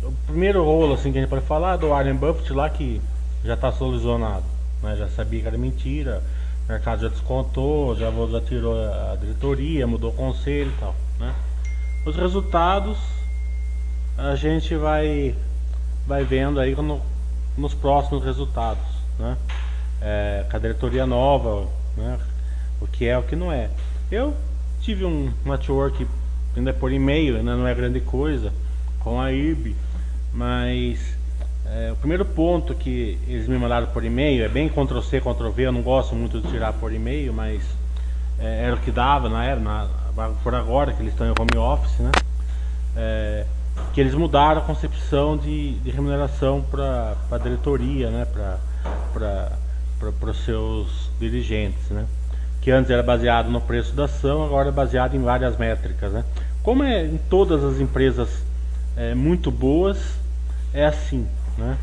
O primeiro rolo assim, que a gente pode falar é do Warren Buffett lá que já está solucionado. Né? Já sabia que era mentira, o mercado já descontou, já, já tirou a diretoria, mudou o conselho e tal. Né? Os resultados a gente vai, vai vendo aí no, nos próximos resultados. Né? É, com a diretoria nova, né? o que é o que não é. Eu tive um network ainda por e-mail, ainda não é grande coisa, com a IRB, mas é, o primeiro ponto que eles me mandaram por e-mail é bem Ctrl-C, Ctrl-V, eu não gosto muito de tirar por e-mail, mas é, era o que dava na era, na, por agora que eles estão em home office, né? É, que eles mudaram a concepção de, de remuneração para a diretoria, né? Para para os seus dirigentes, né? Que antes era baseado no preço da ação, agora é baseado em várias métricas, né? Como é em todas as empresas é, muito boas, é assim, né?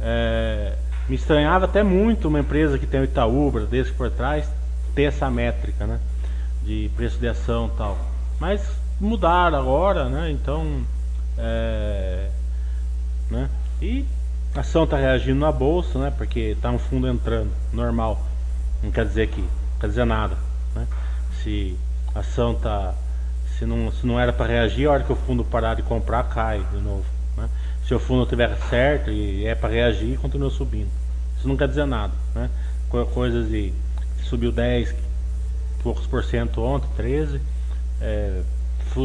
É, me estranhava até muito uma empresa que tem o Itaú, Bradesco por trás, ter essa métrica, né? De preço de ação e tal. Mas mudaram agora, né? Então, é, né? E a ação está reagindo na bolsa, né? Porque está um fundo entrando, normal. Não quer dizer que, não quer dizer nada, né? Se a ação tá, se não, se não era para reagir, a hora que o fundo parar de comprar, cai de novo. Né? Se o fundo tiver certo e é para reagir, continua subindo. Isso não quer dizer nada, né? Coisas de subiu 10, poucos por cento ontem, 13, é,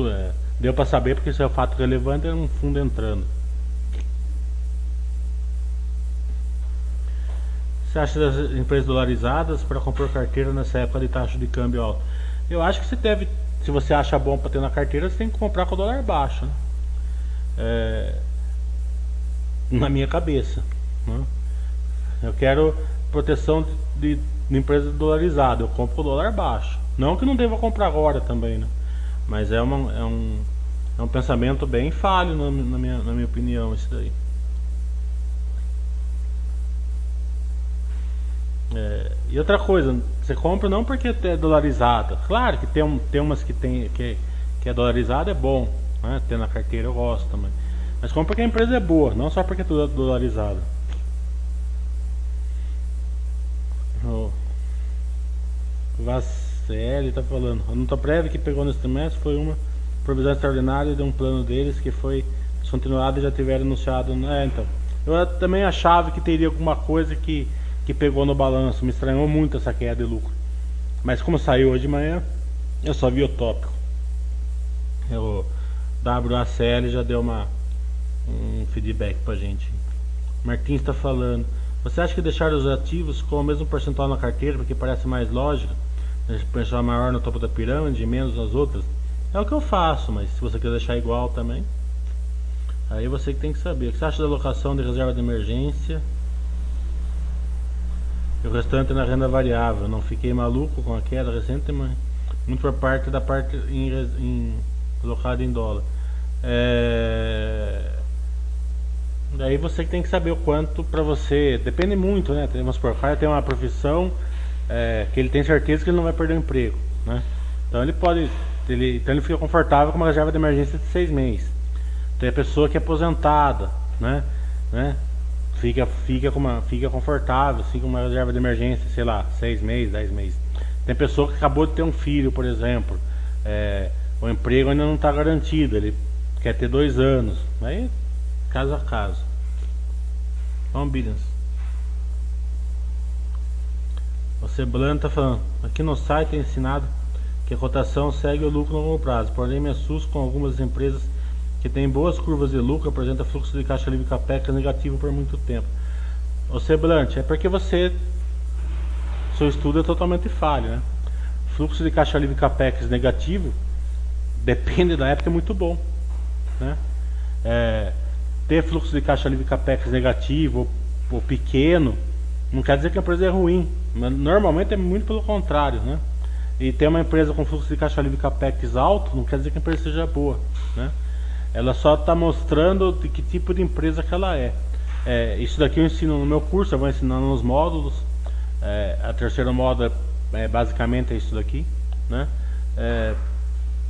é, deu para saber porque isso é o fato relevante, é um fundo entrando. Você acha das empresas dolarizadas para comprar carteira nessa época de taxa de câmbio alta? Eu acho que você deve, se você acha bom para ter na carteira, você tem que comprar com o dólar baixo. Né? É, na minha cabeça. Né? Eu quero proteção de, de, empresa dolarizada, eu compro com o dólar baixo. Não que não deva comprar agora também, né? Mas é, uma, é, um, é um pensamento bem falho na, na, minha, na minha opinião, isso daí. É, e outra coisa, você compra não porque é dolarizada. Claro que tem, tem umas que, tem, que, que é dolarizada, é bom. Né? Ter na carteira eu gosto também. Mas compra porque a empresa é boa, não só porque é tudo dolarizado. O Vacelli está falando. A nota prévia que pegou nesse trimestre foi uma provisão extraordinária de um plano deles que foi descontinuado e já tiveram anunciado. É, então. Eu também achava que teria alguma coisa que que pegou no balanço. Me estranhou muito essa queda de lucro. Mas como saiu hoje de manhã, eu só vi o tópico. O WACL já deu uma, um feedback pra gente. Martins está falando. Você acha que deixar os ativos com o mesmo percentual na carteira, porque parece mais lógico, deixar maior no topo da pirâmide e menos nas outras? É o que eu faço, mas se você quer deixar igual também, aí você que tem que saber. O que você acha da alocação de reserva de emergência? E o restante na renda variável. Não fiquei maluco com a queda recente, mas muito por parte da parte em, em, colocada em dólar. É... Daí você tem que saber o quanto para você. Depende muito, né? Vamos por cara tem uma profissão é, que ele tem certeza que ele não vai perder o emprego, né? Então ele pode, ele, então ele fica confortável com uma reserva de emergência de seis meses. Tem a pessoa que é aposentada, né? né? Fica, fica, com uma, fica confortável, com uma reserva de emergência, sei lá, seis meses, dez meses. Tem pessoa que acabou de ter um filho, por exemplo, é, o emprego ainda não está garantido, ele quer ter dois anos. Aí, caso a caso. Vamos, Billions. O Seblan está falando, aqui no site é ensinado que a cotação segue o lucro no longo prazo, porém me assusto com algumas empresas que tem boas curvas de lucro, apresenta fluxo de caixa livre capex negativo por muito tempo. O Seblante, é porque você seu estudo é totalmente falho, né? Fluxo de caixa livre capex negativo depende da época é muito bom, né? É, ter fluxo de caixa livre capex negativo ou, ou pequeno não quer dizer que a empresa é ruim, normalmente é muito pelo contrário, né? E ter uma empresa com fluxo de caixa livre capex alto não quer dizer que a empresa seja boa, né? Ela só está mostrando de que tipo de empresa que ela é. é. Isso daqui eu ensino no meu curso, eu vou ensinando nos módulos. É, a terceira módulo é, basicamente é isso daqui, né? É,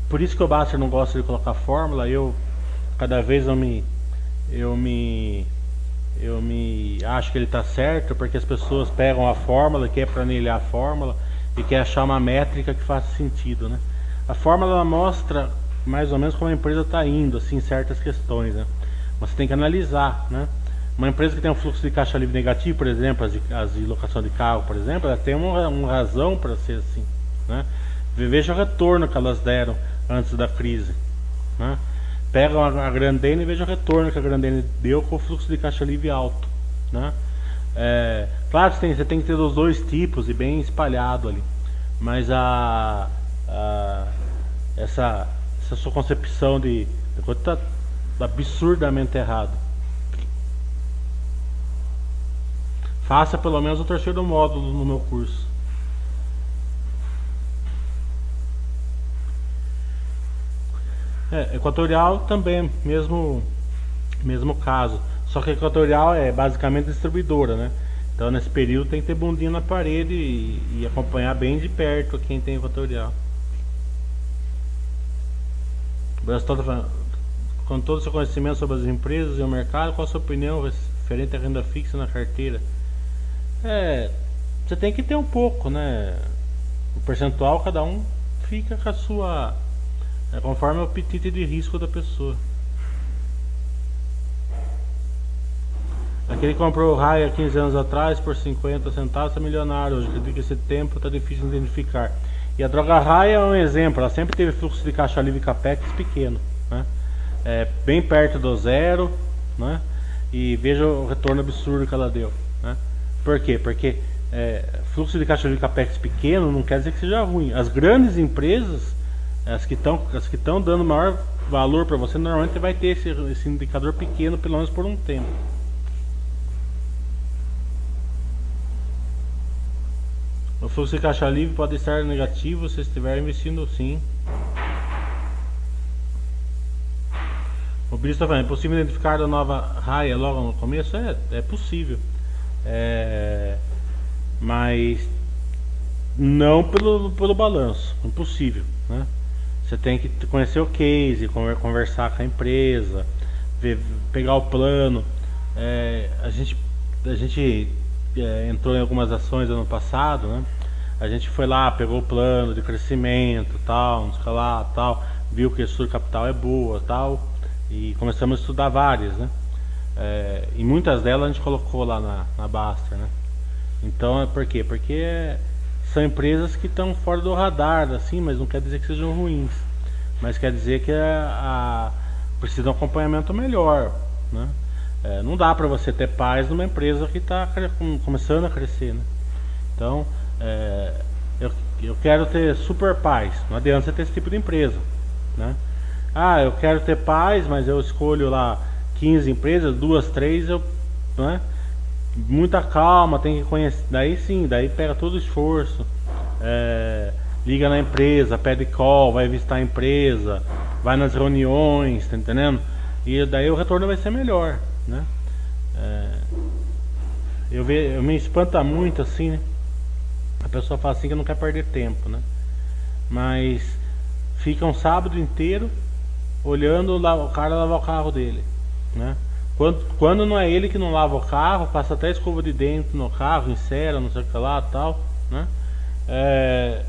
por isso que o Baster não gosta de colocar fórmula. Eu cada vez eu me eu me eu me acho que ele está certo porque as pessoas pegam a fórmula, quer planilhar a fórmula e quer achar uma métrica que faça sentido, né? A fórmula mostra mais ou menos como a empresa está indo, assim, certas questões, né? Você tem que analisar, né? Uma empresa que tem um fluxo de caixa livre negativo, por exemplo, as de, as de locação de carro, por exemplo, ela tem uma, uma razão para ser assim, né? Veja o retorno que elas deram antes da crise, né? Pega a Grandene e veja o retorno que a Grandene deu com o fluxo de caixa livre alto, né? É, claro, você tem, você tem que ter os dois tipos e bem espalhado ali, mas a, a essa essa sua concepção de, de coisa está absurdamente errado. faça pelo menos o terceiro módulo no meu curso. É, equatorial também, mesmo, mesmo caso. Só que equatorial é basicamente distribuidora, né? Então nesse período tem que ter bundinha na parede e, e acompanhar bem de perto quem tem equatorial. Com todo o seu conhecimento sobre as empresas e o mercado, qual a sua opinião referente à renda fixa na carteira? É, você tem que ter um pouco, né? O percentual cada um fica com a sua é conforme o apetite de risco da pessoa. Aquele que comprou o Raia 15 anos atrás por 50 centavos é milionário hoje. Acredito que esse tempo está difícil de identificar. E a droga Raia é um exemplo. Ela sempre teve fluxo de caixa livre capex pequeno. Né? É, bem perto do zero. Né? E veja o retorno absurdo que ela deu. Né? Por quê? Porque é, fluxo de caixa livre capex pequeno não quer dizer que seja ruim. As grandes empresas as que estão as que estão dando maior valor para você normalmente vai ter esse, esse indicador pequeno pelo menos por um tempo fluxo de caixa livre pode estar negativo se estiver investindo sim o Billy está falando, é possível identificar a nova raia logo no começo? É, é possível é, mas não pelo, pelo balanço, impossível né? Você tem que conhecer o case, conversar com a empresa, ver, pegar o plano. É, a gente, a gente é, entrou em algumas ações ano passado, né? A gente foi lá, pegou o plano de crescimento, tal, não sei lá, tal, viu que a estrutura capital é boa, tal, e começamos a estudar várias, né? É, e muitas delas a gente colocou lá na, na Baster, né? Então, é por quê? Porque são empresas que estão fora do radar, assim, mas não quer dizer que sejam ruins. Mas quer dizer que a, a precisa de um acompanhamento melhor. Né? É, não dá para você ter paz numa empresa que está começando a crescer. Né? Então, é, eu, eu quero ter super paz. Não adianta você ter esse tipo de empresa. Né? Ah, eu quero ter paz, mas eu escolho lá 15 empresas, duas, três, eu. Né? muita calma, tem que conhecer. Daí sim, daí pega todo o esforço. É, liga na empresa, pede call, vai visitar a empresa, vai nas reuniões, tá entendendo? E daí o retorno vai ser melhor, né? É, eu, ve, eu me espanta muito assim, né? A pessoa fala assim que não quer perder tempo, né? Mas fica um sábado inteiro olhando o cara lavar o carro dele, né? Quando, quando não é ele que não lava o carro, passa até escova de dentro no carro, insera, não sei o que lá tal, né? É,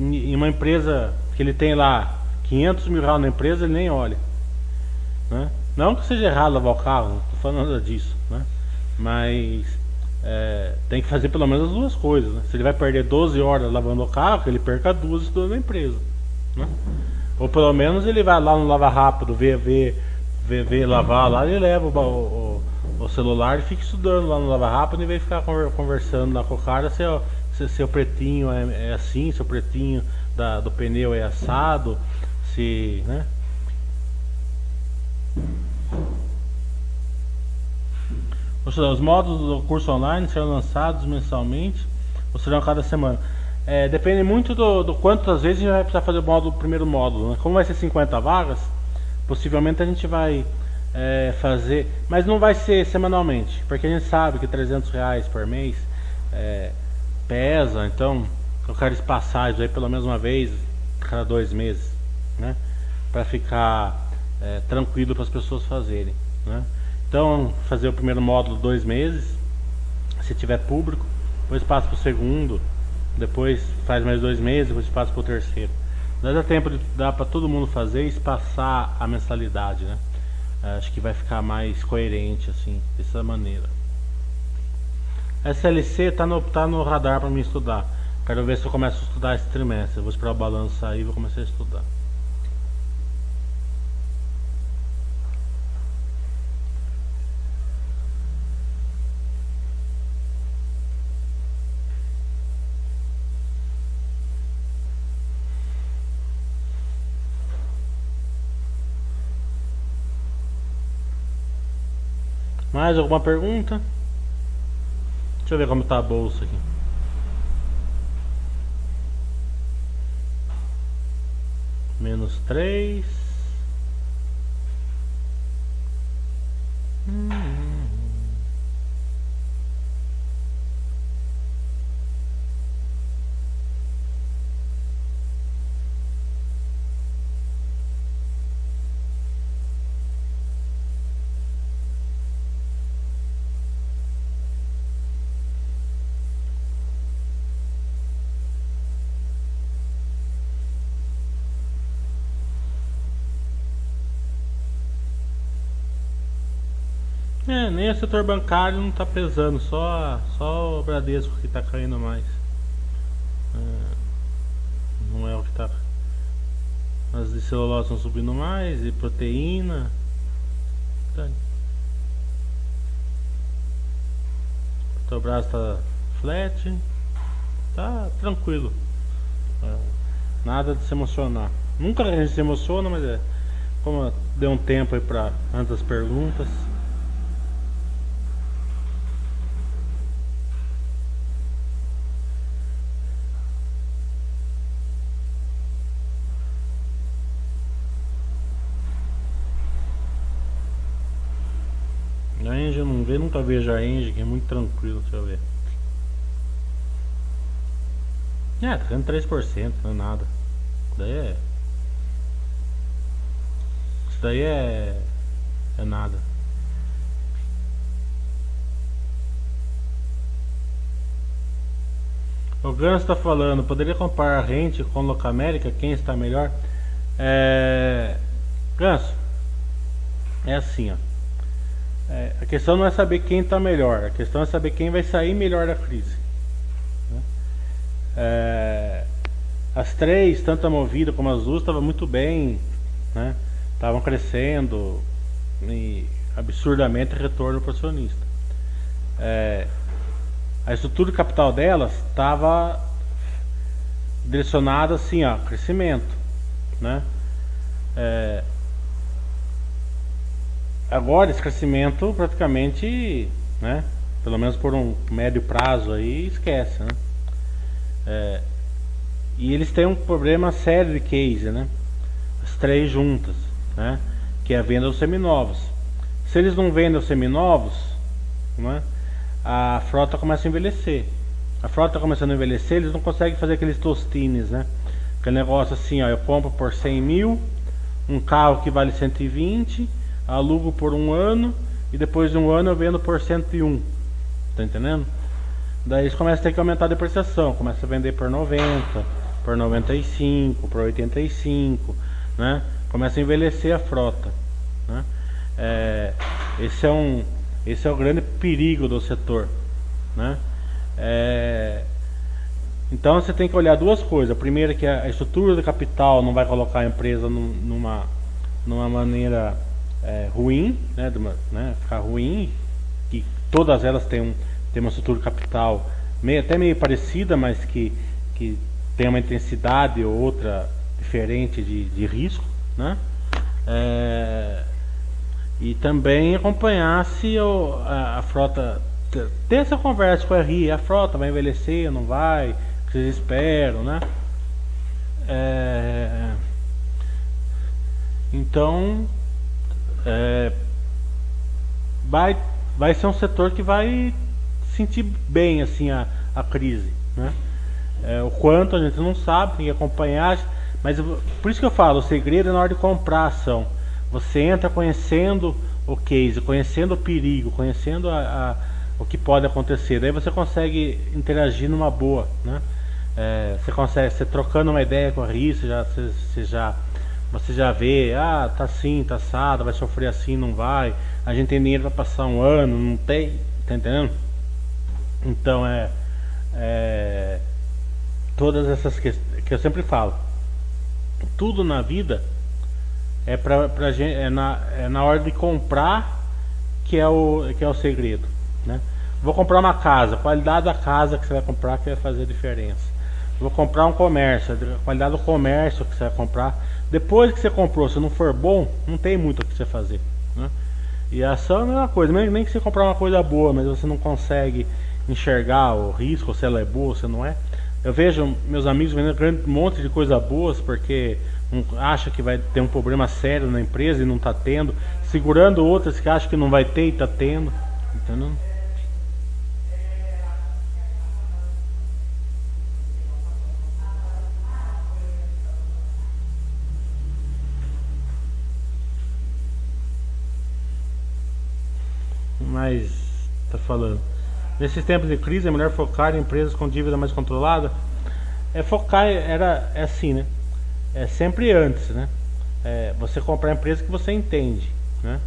em uma empresa que ele tem lá 500 mil reais na empresa, ele nem olha. Né? Não que seja errado lavar o carro, não estou falando nada disso, né? Mas é, tem que fazer pelo menos as duas coisas. Né? Se ele vai perder 12 horas lavando o carro, ele perca duas estudando na empresa. Né? Ou pelo menos ele vai lá no Lava Rápido, ver, ver vê, vê lavar lá, ele leva o, o, o, celular e fica estudando lá no Lava Rápido e vem ficar conversando lá com o cara se, se seu pretinho é, é assim, seu pretinho da, do pneu é assado, se. né? Os modos do curso online serão lançados mensalmente ou serão cada semana? É, depende muito do, do quantas vezes a gente vai precisar fazer o módulo, o primeiro módulo. Né? Como vai ser 50 vagas, Possivelmente a gente vai é, fazer, mas não vai ser semanalmente, porque a gente sabe que 300 reais por mês é, pesa, então eu quero espaçar isso aí pelo menos uma vez cada dois meses, né? Para ficar é, tranquilo para as pessoas fazerem, né? Então fazer o primeiro módulo dois meses, se tiver público, depois passa para o segundo, depois faz mais dois meses, depois passa para o terceiro. Dá tempo de dar para todo mundo fazer e espaçar a mensalidade, né? Acho que vai ficar mais coerente assim, dessa maneira. SLC tá no, tá no radar para mim estudar. Quero ver se eu começo a estudar esse trimestre. Eu vou esperar o balanço aí e vou começar a estudar. Mais alguma pergunta? Deixa eu ver como tá a bolsa aqui. Menos três. Hum. Nem o setor bancário não está pesando, só, só o Bradesco que está caindo mais. É, não é o que está. As de celulose estão subindo mais, e proteína. Tá. Petrobras está flat. Tá tranquilo. É, nada de se emocionar. Nunca a gente se emociona, mas é. Como deu um tempo aí para antes das perguntas. A Engie, que é muito tranquilo, deixa eu ver. É, tá ganhando 3%, não é nada. Isso daí é. Isso daí é. É nada. O Gans está falando, poderia comparar a rente com a América? Quem está melhor? É... Ganso, é assim, ó. É, a questão não é saber quem está melhor, a questão é saber quem vai sair melhor da crise. Né? É, as três, tanto a Movida como a Azul, estavam muito bem, estavam né? crescendo e absurdamente retorno para o acionista. É, a estrutura de capital delas estava direcionada assim, ó, crescimento, né? É, agora esse crescimento praticamente, né? Pelo menos por um médio prazo aí, esquece, né? É, e eles têm um problema sério de case, né? As três juntas, né? Que é a venda dos seminovos. Se eles não vendem os seminovos, né? A frota começa a envelhecer. A frota começando a envelhecer, eles não conseguem fazer aqueles tostines, né? Aquele negócio assim, ó, eu compro por 100 mil, um carro que vale 120 alugo por um ano e depois de um ano eu vendo por 101. Tá entendendo? Daí eles começam a ter que aumentar a depreciação, começa a vender por 90, por 95, por 85, né? Começa a envelhecer a frota, né? É, esse é um esse é o grande perigo do setor, né? É, então você tem que olhar duas coisas. A primeira que a estrutura do capital não vai colocar a empresa numa numa maneira é, ruim, né, uma, né, ficar ruim, que todas elas têm, um, têm uma estrutura capital meio, até meio parecida, mas que, que tem uma intensidade ou outra diferente de, de risco, né? É, e também acompanhar se a, a, frota ter essa conversa com a RI, a frota vai envelhecer, não vai, o que vocês esperam, né? É, então é, vai, vai ser um setor que vai sentir bem assim a, a crise. Né? É, o quanto a gente não sabe, tem que acompanhar. Mas por isso que eu falo, o segredo é na hora de comprar a ação. Você entra conhecendo o case, conhecendo o perigo, conhecendo a, a, o que pode acontecer. Daí você consegue interagir numa boa. Né? É, você consegue, você trocando uma ideia com a RIS, você já, você, você já você já vê, ah, tá assim, tá assado, vai sofrer assim, não vai. A gente tem dinheiro para passar um ano, não tem, tá entendendo? Então é, é todas essas questões que eu sempre falo. Tudo na vida é pra, pra gente, é na, é na hora de comprar que é o que é o segredo, né? Vou comprar uma casa, qualidade da casa que você vai comprar que vai fazer a diferença. Vou comprar um comércio, qualidade do comércio que você vai comprar depois que você comprou, se não for bom, não tem muito o que você fazer. Né? E a ação é a mesma coisa, nem, nem que você comprar uma coisa boa, mas você não consegue enxergar o risco, se ela é boa ou se não é. Eu vejo meus amigos vendendo um monte de coisa boas porque um, acha que vai ter um problema sério na empresa e não está tendo, segurando outras que acham que não vai ter e está tendo. Entendeu? Mas tá falando. Nesses tempos de crise é melhor focar em empresas com dívida mais controlada? É focar era é assim, né? É sempre antes, né? É, você comprar empresa que você entende, né?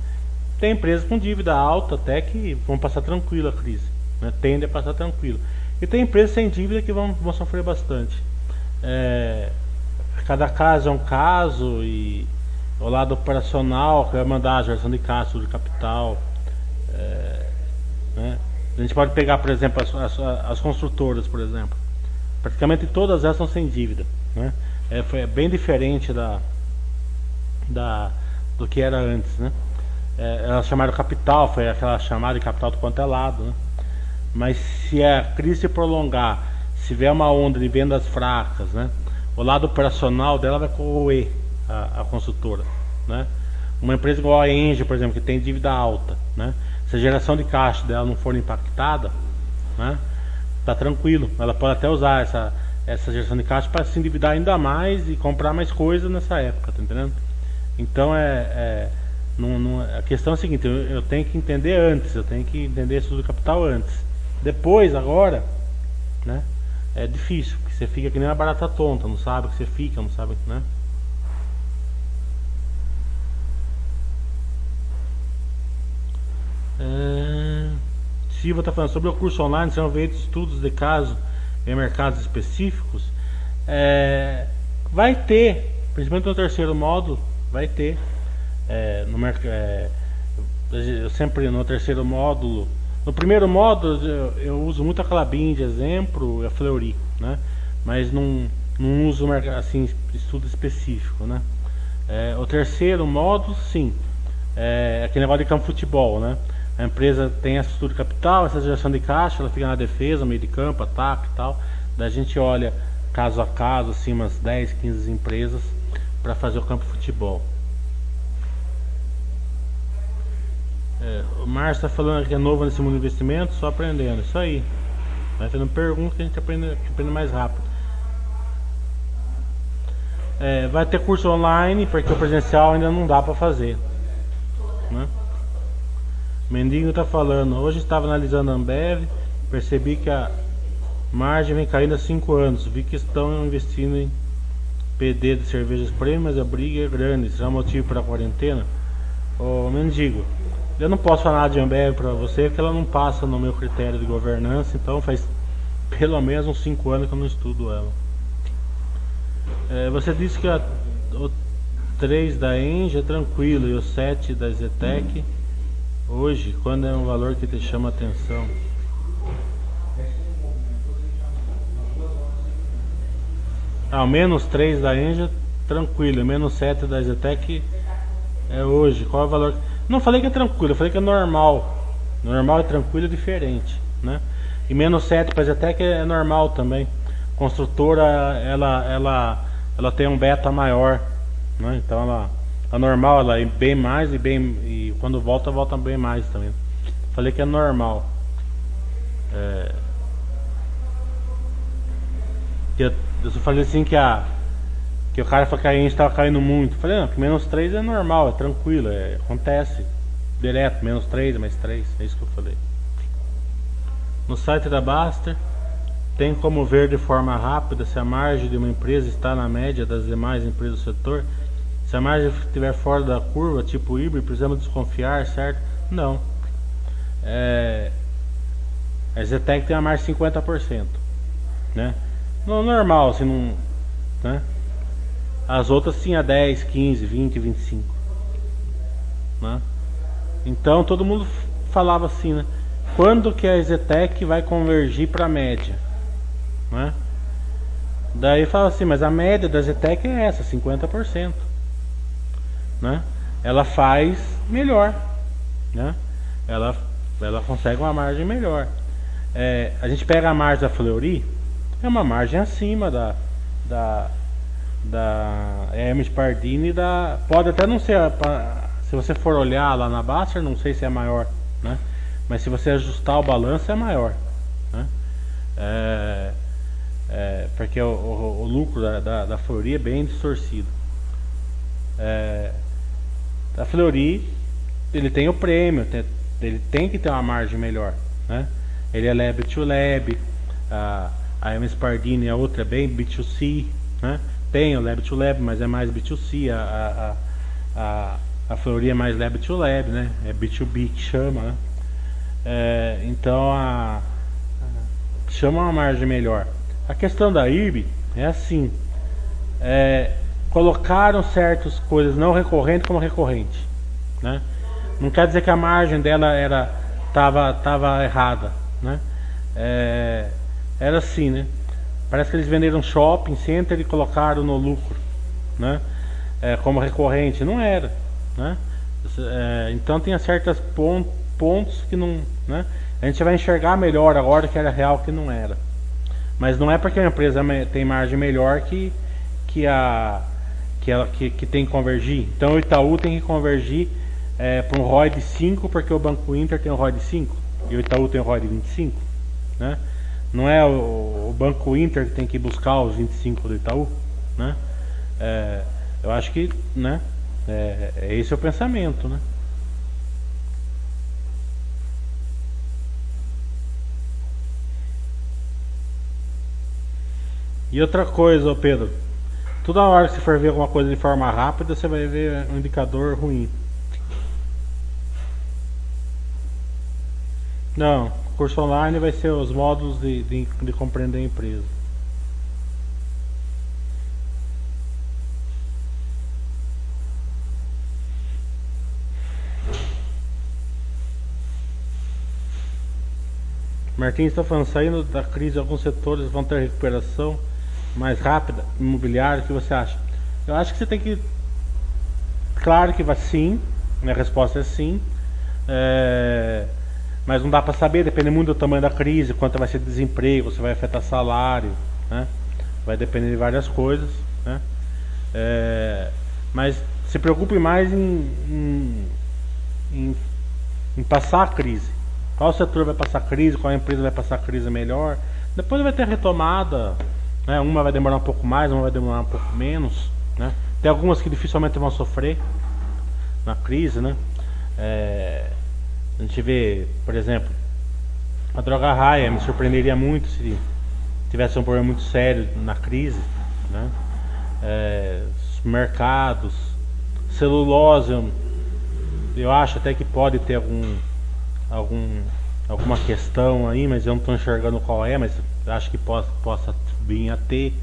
Tem empresas com dívida alta até que vão passar tranquilo a crise, né? Tende a passar tranquilo. E tem empresas sem dívida que vão, vão sofrer bastante. É, cada caso é um caso e o lado operacional que vai mandar a geração de caixa, de capital, é, né? A gente pode pegar, por exemplo, as, as, as, construtoras, por exemplo. Praticamente todas elas são sem dívida. Né? É, foi bem diferente da, da, do que era antes. Né? É, elas chamaram capital, foi aquela chamada de capital do quanto é lado. Né? Mas se a crise se prolongar, se vier uma onda de vendas fracas, né? o lado operacional dela vai corroer a, a construtora. Né? Uma empresa igual a Engie, por exemplo, que tem dívida alta, né? Se a geração de caixa dela não for impactada, né, tá tranquilo. Ela pode até usar essa, essa geração de caixa para se endividar ainda mais e comprar mais coisas nessa época, tá entendendo? Então é, é não, não, a questão é a seguinte, eu, eu, tenho que entender antes, eu tenho que entender estudo do capital antes. Depois, agora, né, é difícil, porque você fica que nem uma barata tonta, não sabe o que você fica, não sabe, né? É... Silva está falando sobre o curso online, são feitos estudos de caso em mercados específicos. É... Vai ter, principalmente no terceiro módulo, vai ter. É, no é, eu sempre no terceiro módulo, no primeiro módulo eu, eu uso muito a Clabin de exemplo, a Fleury, né? Mas não, não uso assim estudo específico, né? É, o terceiro módulo, sim, é aquele negócio de campo futebol, né? A empresa tem essa estrutura de capital, essa geração de caixa, ela fica na defesa, meio de campo, ataque e tal. Daí a gente olha caso a caso, assim, umas 10, 15 empresas para fazer o campo de futebol. É, o Márcio está falando que é novo nesse mundo de investimento, só aprendendo. Isso aí. Vai fazendo perguntas que a gente aprende, aprende mais rápido. É, vai ter curso online, porque o presencial ainda não dá para fazer. Né? Mendigo está falando, hoje estava analisando a Ambev, percebi que a margem vem caindo há 5 anos, vi que estão investindo em PD de cervejas prêmias, a briga é grande, será motivo para a quarentena? Ô Mendigo, eu não posso falar de Ambev para você porque ela não passa no meu critério de governança, então faz pelo menos uns 5 anos que eu não estudo ela. É, você disse que a, o 3 da Engie é tranquilo e o 7 da Zetec... Hum Hoje, quando é um valor que te chama atenção? Ah, menos 3 da Enja, tranquilo. Menos 7 da Zetec é hoje. Qual é o valor? Não falei que é tranquilo, falei que é normal. Normal e tranquilo é diferente, né? E menos 7 para Zetec é normal também. Construtora, ela, ela, ela tem um beta maior, né? Então ela a normal ela é bem mais e bem e quando volta volta bem mais também. Falei que é normal. É, que eu, eu falei assim que a que o cara falou que a gente estava caindo muito. Falei, não, que menos 3 é normal, é tranquilo, é, acontece direto, menos 3, mais 3, é isso que eu falei. No site da Baster tem como ver de forma rápida se a margem de uma empresa está na média das demais empresas do setor se a margem estiver fora da curva, tipo híbrido, precisamos desconfiar, certo? Não. É, a Zetec tem a margem de 50%. Né? No, normal, assim, não, né? As outras tinha 10, 15, 20, 25. Né? Então todo mundo falava assim, né? Quando que a Zetec vai convergir para a média? Né? Daí fala assim, mas a média da Zetec é essa, 50% né? Ela faz melhor, né? Ela, ela consegue uma margem melhor. É, a gente pega a margem da Fleury, é uma margem acima da da da Hermes Pardini da pode até não ser se você for olhar lá na Baster, não sei se é maior, né? Mas se você ajustar o balanço é maior, né? É, é, porque o, o, o, lucro da, da, da Fleury é bem distorcido. É, a Fleury ele tem o prêmio, tem, ele tem que ter uma margem melhor, né? Ele é lab to lab, a, a MS a outra é bem B2C, né? Tem o lab to lab, mas é mais B2C, a, a, a, a Fleury é mais lab to lab, né? É B2B que chama, né? É, então a, chama uma margem melhor. A questão da IRB é assim, é, colocaram certas coisas não recorrentes como recorrente, né? Não quer dizer que a margem dela era tava tava errada, né? É, era assim, né? Parece que eles venderam shopping center e colocaram no lucro, né? É, como recorrente, não era, né? É, então tem certos pontos que não, né? A gente vai enxergar melhor agora que era real que não era. Mas não é porque a empresa tem margem melhor que, que, a, que, ela, que, que tem que convergir. Então o Itaú tem que convergir é, para um ROI de 5 porque o Banco Inter tem um ROI de 5 e o Itaú tem um ROI de 25. Né? Não é o, o Banco Inter que tem que buscar os 25 do Itaú. Né? É, eu acho que né, é, é esse é o pensamento. Né? E outra coisa, Pedro, toda hora que você for ver alguma coisa de forma rápida, você vai ver um indicador ruim. Não, curso online vai ser os módulos de, de, de compreender a empresa. Martins está falando, saindo da crise, alguns setores vão ter recuperação mais rápida, imobiliário, o que você acha? Eu acho que você tem que. Claro que vai sim, minha resposta é sim. É... Mas não dá para saber, depende muito do tamanho da crise, quanto vai ser desemprego, se vai afetar salário, né? Vai depender de várias coisas, né? É... Mas se preocupe mais em, em, em, em passar a crise. Qual setor vai passar a crise, qual empresa vai passar a crise melhor. Depois vai ter retomada né? Uma vai demorar um pouco mais, uma vai demorar um pouco menos. Né? Tem algumas que dificilmente vão sofrer na crise. Né? É, a gente vê, por exemplo, a droga raia me surpreenderia muito se tivesse um problema muito sério na crise. Né? É, mercados, celulose, eu, acho até que pode ter algum, algum, alguma questão aí, mas eu não estou enxergando qual é, mas acho que possa, possa vir a ter,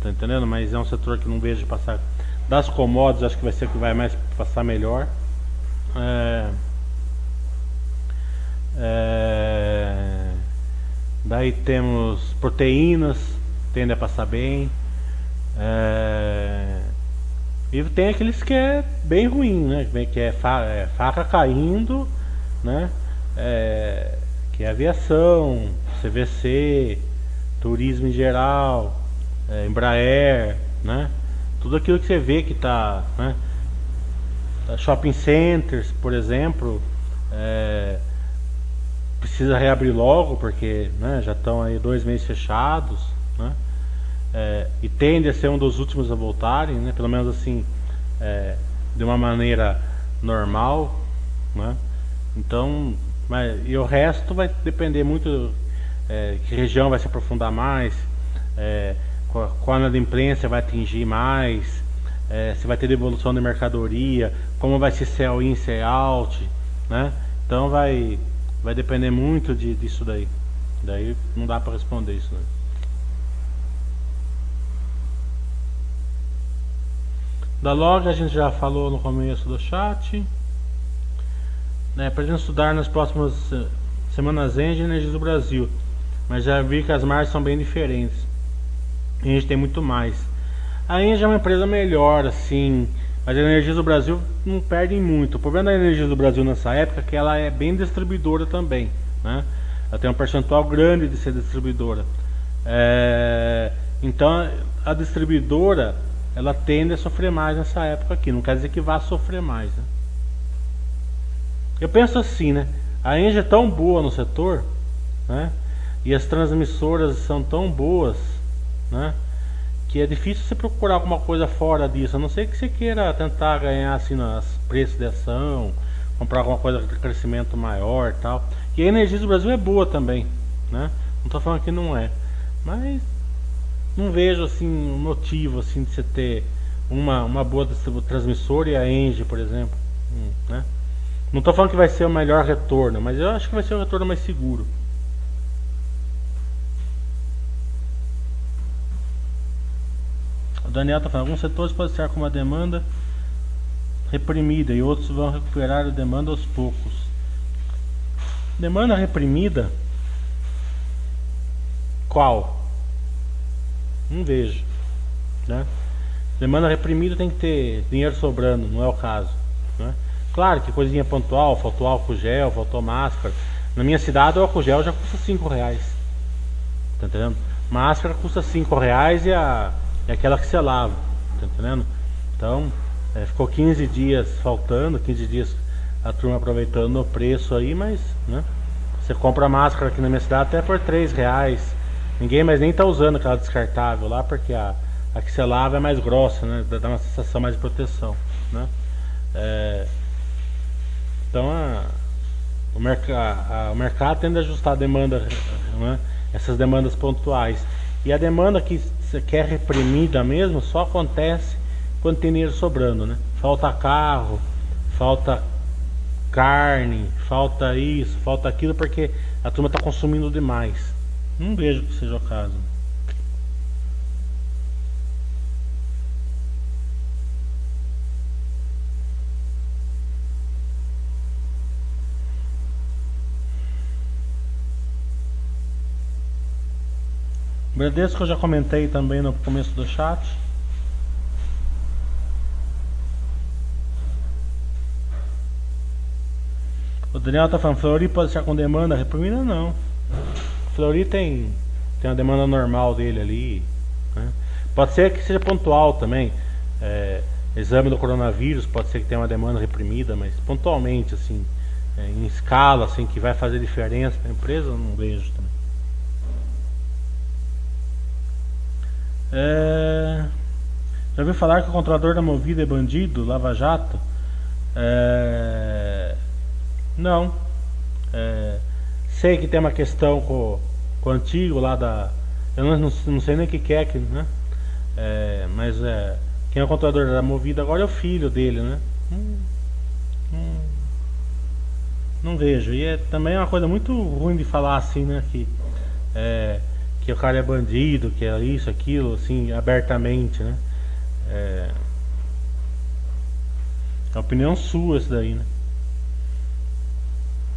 tá entendendo? Mas é um setor que não vejo passar. Das commodities, acho que vai ser o que vai mais passar melhor. É, é, daí temos proteínas, tende a passar bem. É, e tem aqueles que é bem ruim, né? Que é, fa é faca caindo, né? É, que é aviação, CVC, turismo em geral, é, Embraer, né? Tudo aquilo que você vê que está, né? Shopping centers, por exemplo, é, precisa reabrir logo porque né, já estão aí dois meses fechados, né? É, e tende a ser um dos últimos a voltarem, né? Pelo menos assim, é, de uma maneira normal, né? Então, mas, e o resto vai depender muito é, que região vai se aprofundar mais, é, qual a imprensa vai atingir mais, é, se vai ter devolução de mercadoria, como vai ser sell in, sell out, né? Então vai, vai depender muito de, disso daí. Daí não dá para responder isso. Né? Da loja a gente já falou no começo do chat. Né, para estudar nas próximas eh, semanas Energies do Brasil. Mas já vi que as margens são bem diferentes. A gente tem muito mais. A Engie é uma empresa melhor, assim, Mas a energia do Brasil não perde muito. O problema da energia do Brasil nessa época é que ela é bem distribuidora também. Né? Ela tem um percentual grande de ser distribuidora. É, então a distribuidora ela tende a sofrer mais nessa época aqui. Não quer dizer que vá sofrer mais. Né? Eu penso assim, né? A Engie é tão boa no setor, né? E as transmissoras são tão boas, né? Que é difícil você procurar alguma coisa fora disso. A não ser que você queira tentar ganhar assim nos preços de ação, comprar alguma coisa de crescimento maior tal. E a energia do Brasil é boa também, né? Não estou falando que não é, mas não vejo assim um motivo assim de você ter uma, uma boa transmissora e a Engie, por exemplo, hum, né? Não estou falando que vai ser o melhor retorno, mas eu acho que vai ser o retorno mais seguro. Daniel está falando, alguns setores podem estar com uma demanda reprimida e outros vão recuperar a demanda aos poucos. Demanda reprimida? Qual? Não vejo. Né? Demanda reprimida tem que ter dinheiro sobrando, não é o caso. Né? Claro que coisinha pontual, faltou álcool gel, faltou máscara. Na minha cidade o álcool gel já custa 5 reais. Tá entendendo? Máscara custa 5 reais e, a, e aquela que você lava. Tá entendendo? Então, é, ficou 15 dias faltando, 15 dias a turma aproveitando o preço aí, mas né? Você compra máscara aqui na minha cidade até por 3 reais. Ninguém mais nem tá usando aquela descartável lá, porque a, a que você lava é mais grossa, né? Dá uma sensação mais de proteção. Né? É, então a, o, merc a, a, o mercado tende a ajustar a demanda, né? essas demandas pontuais. E a demanda que você quer reprimida mesmo só acontece quando tem dinheiro sobrando, né? Falta carro, falta carne, falta isso, falta aquilo, porque a turma está consumindo demais. Não vejo que seja o caso. Bradesco eu já comentei também no começo do chat. O Daniel tá falando, Flori pode estar com demanda reprimida? Não. Flori tem, tem uma demanda normal dele ali. Né? Pode ser que seja pontual também. É, exame do coronavírus pode ser que tenha uma demanda reprimida, mas pontualmente, assim, é, em escala, assim, que vai fazer diferença para a empresa, não vejo também. É... Já ouviu falar que o controlador da Movida é bandido, Lava Jato? É... Não. É... Sei que tem uma questão com, com o antigo lá da. Eu não, não, sei nem o que, que é, que, né? É, mas é, quem é o controlador da Movida agora é o filho dele, né? Hum, hum, não vejo. E é também é uma coisa muito ruim de falar assim, né? Que, é, que o cara é bandido, que é isso, aquilo, assim, abertamente, né? É, é opinião sua isso daí, né?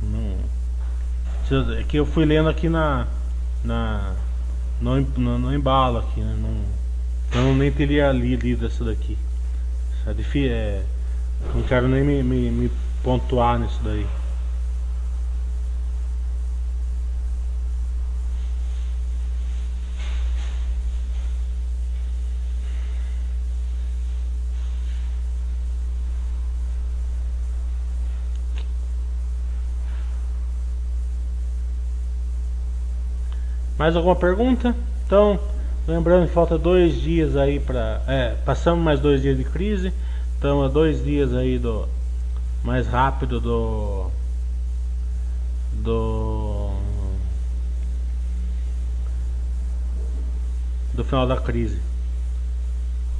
Não, é que eu fui lendo aqui na, na no, embalo aqui, né? Não, não nem teria lido isso daqui. É é, não quero nem me, me, me pontuar nisso daí. Mais alguma pergunta? Então, lembrando que falta dois dias aí para. É, passamos mais dois dias de crise. Então, a dois dias aí do. Mais rápido do. Do. Do final da crise.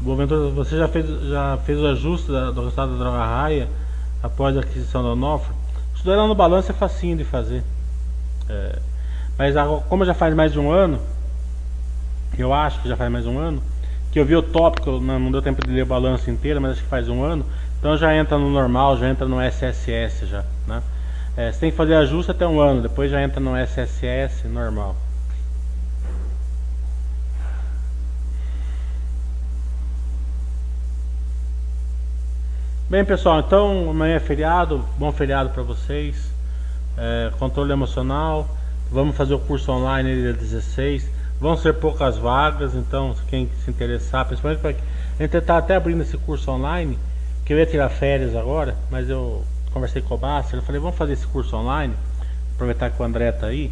Boaventura, você já fez, já fez o ajuste da, do resultado da droga raia após a aquisição da Onofre? Estudar no balanço é facinho de fazer. É, mas como já faz mais de um ano, eu acho que já faz mais um ano, que eu vi o tópico, não deu tempo de ler o balanço inteiro, mas acho que faz um ano, então já entra no normal, já entra no SSS já, né? É, você tem que fazer ajuste até um ano, depois já entra no SSS normal. Bem pessoal, então amanhã é feriado, bom feriado para vocês. É, controle emocional. Vamos fazer o curso online dia 16. Vão ser poucas vagas, então quem se interessar, principalmente para a gente está até abrindo esse curso online, que eu ia tirar férias agora, mas eu conversei com o Basta, eu falei, vamos fazer esse curso online, aproveitar que o André está aí,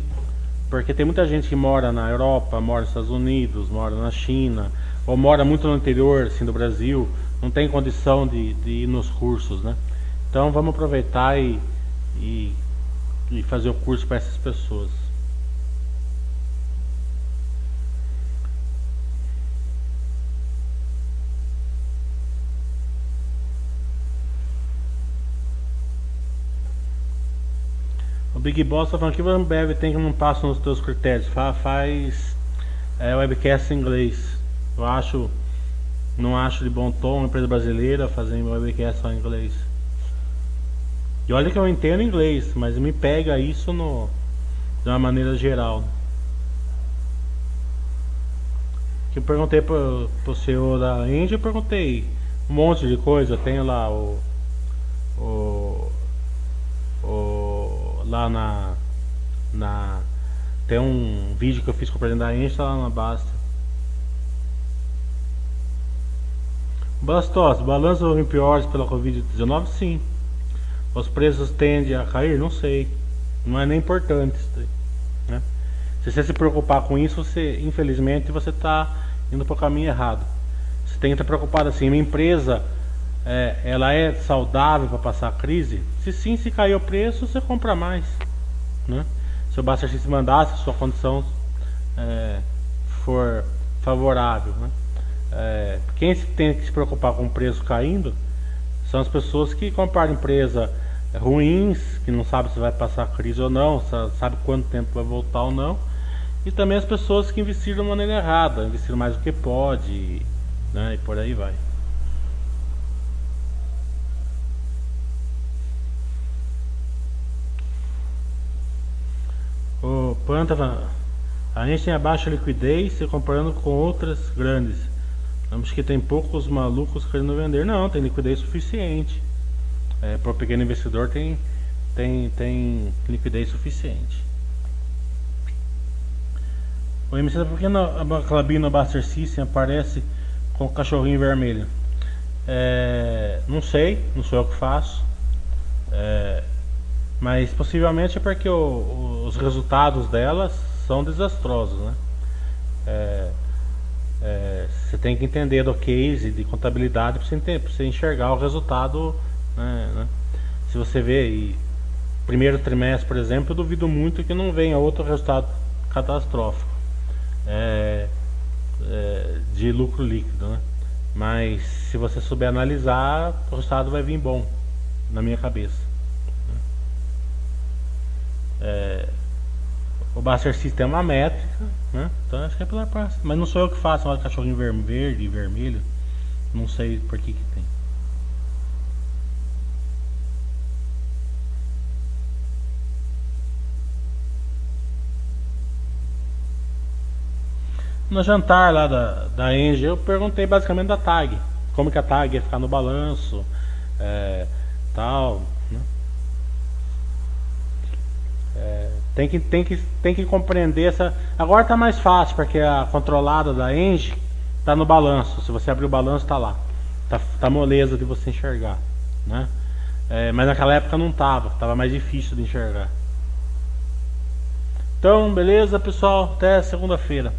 porque tem muita gente que mora na Europa, mora nos Estados Unidos, mora na China, ou mora muito no interior assim, do Brasil, não tem condição de, de ir nos cursos, né? Então vamos aproveitar e, e, e fazer o curso para essas pessoas. Big Boss está falando que o Ambev tem que não passa nos teus critérios. Faz, faz é, webcast em inglês. Eu acho, não acho de bom tom uma empresa brasileira fazendo webcast só em inglês. E olha que eu entendo inglês, mas me pega isso no, de uma maneira geral. Que eu perguntei pro, pro senhor da Índia, eu perguntei um monte de coisa. Tenho lá o, o, o lá na, na tem um vídeo que eu fiz com o presidente da Índia lá na Basta. Bastos, balanço em piores pela Covid-19? Sim. Os preços tendem a cair? Não sei. Não é nem importante isso né? Se você se preocupar com isso, você, infelizmente, você está indo para o caminho errado. Você tem que estar preocupado assim, uma empresa, é, ela é saudável para passar a crise? Se sim, se cair o preço, você compra mais, né? Se o se mandasse, a sua condição é, for favorável, né? É, quem tem que se preocupar com o preço caindo são as pessoas que compraram empresa ruins, que não sabem se vai passar a crise ou não, sabe quanto tempo vai voltar ou não, e também as pessoas que investiram de maneira errada, investiram mais do que pode, né, e por aí vai. O Panta, a gente tem a baixa liquidez se comparando com outras grandes. Vamos que tem poucos malucos querendo vender. Não, tem liquidez suficiente. É, para o pequeno investidor tem, tem, tem liquidez suficiente. O MC, por que a Clabina Buster System aparece com o cachorrinho vermelho? É, não sei, não sou eu que faço. É, mas possivelmente é porque o, os resultados delas são desastrosos, né? É, é, você tem que entender do case de contabilidade para você, você, enxergar o resultado. Né, né? Se você vê e primeiro trimestre, por exemplo, eu duvido muito que não venha outro resultado catastrófico é, é, de lucro líquido. Né? Mas se você souber analisar, o resultado vai vir bom, na minha cabeça. É, o Buster System é uma métrica, né? Então acho que é pela praça. Mas não sou eu que faço, olha cachorrinho verde e vermelho. Não sei por que que tem. No jantar lá da, da Engie, eu perguntei basicamente da tag. Como que a tag ia ficar no balanço, é, tal. É, tem que, tem, que, tem que compreender essa. Agora está mais fácil, porque a controlada da Engie está no balanço. Se você abrir o balanço, está lá. Tá, tá moleza de você enxergar. Né? É, mas naquela época não estava, estava mais difícil de enxergar. Então, beleza, pessoal? Até segunda-feira.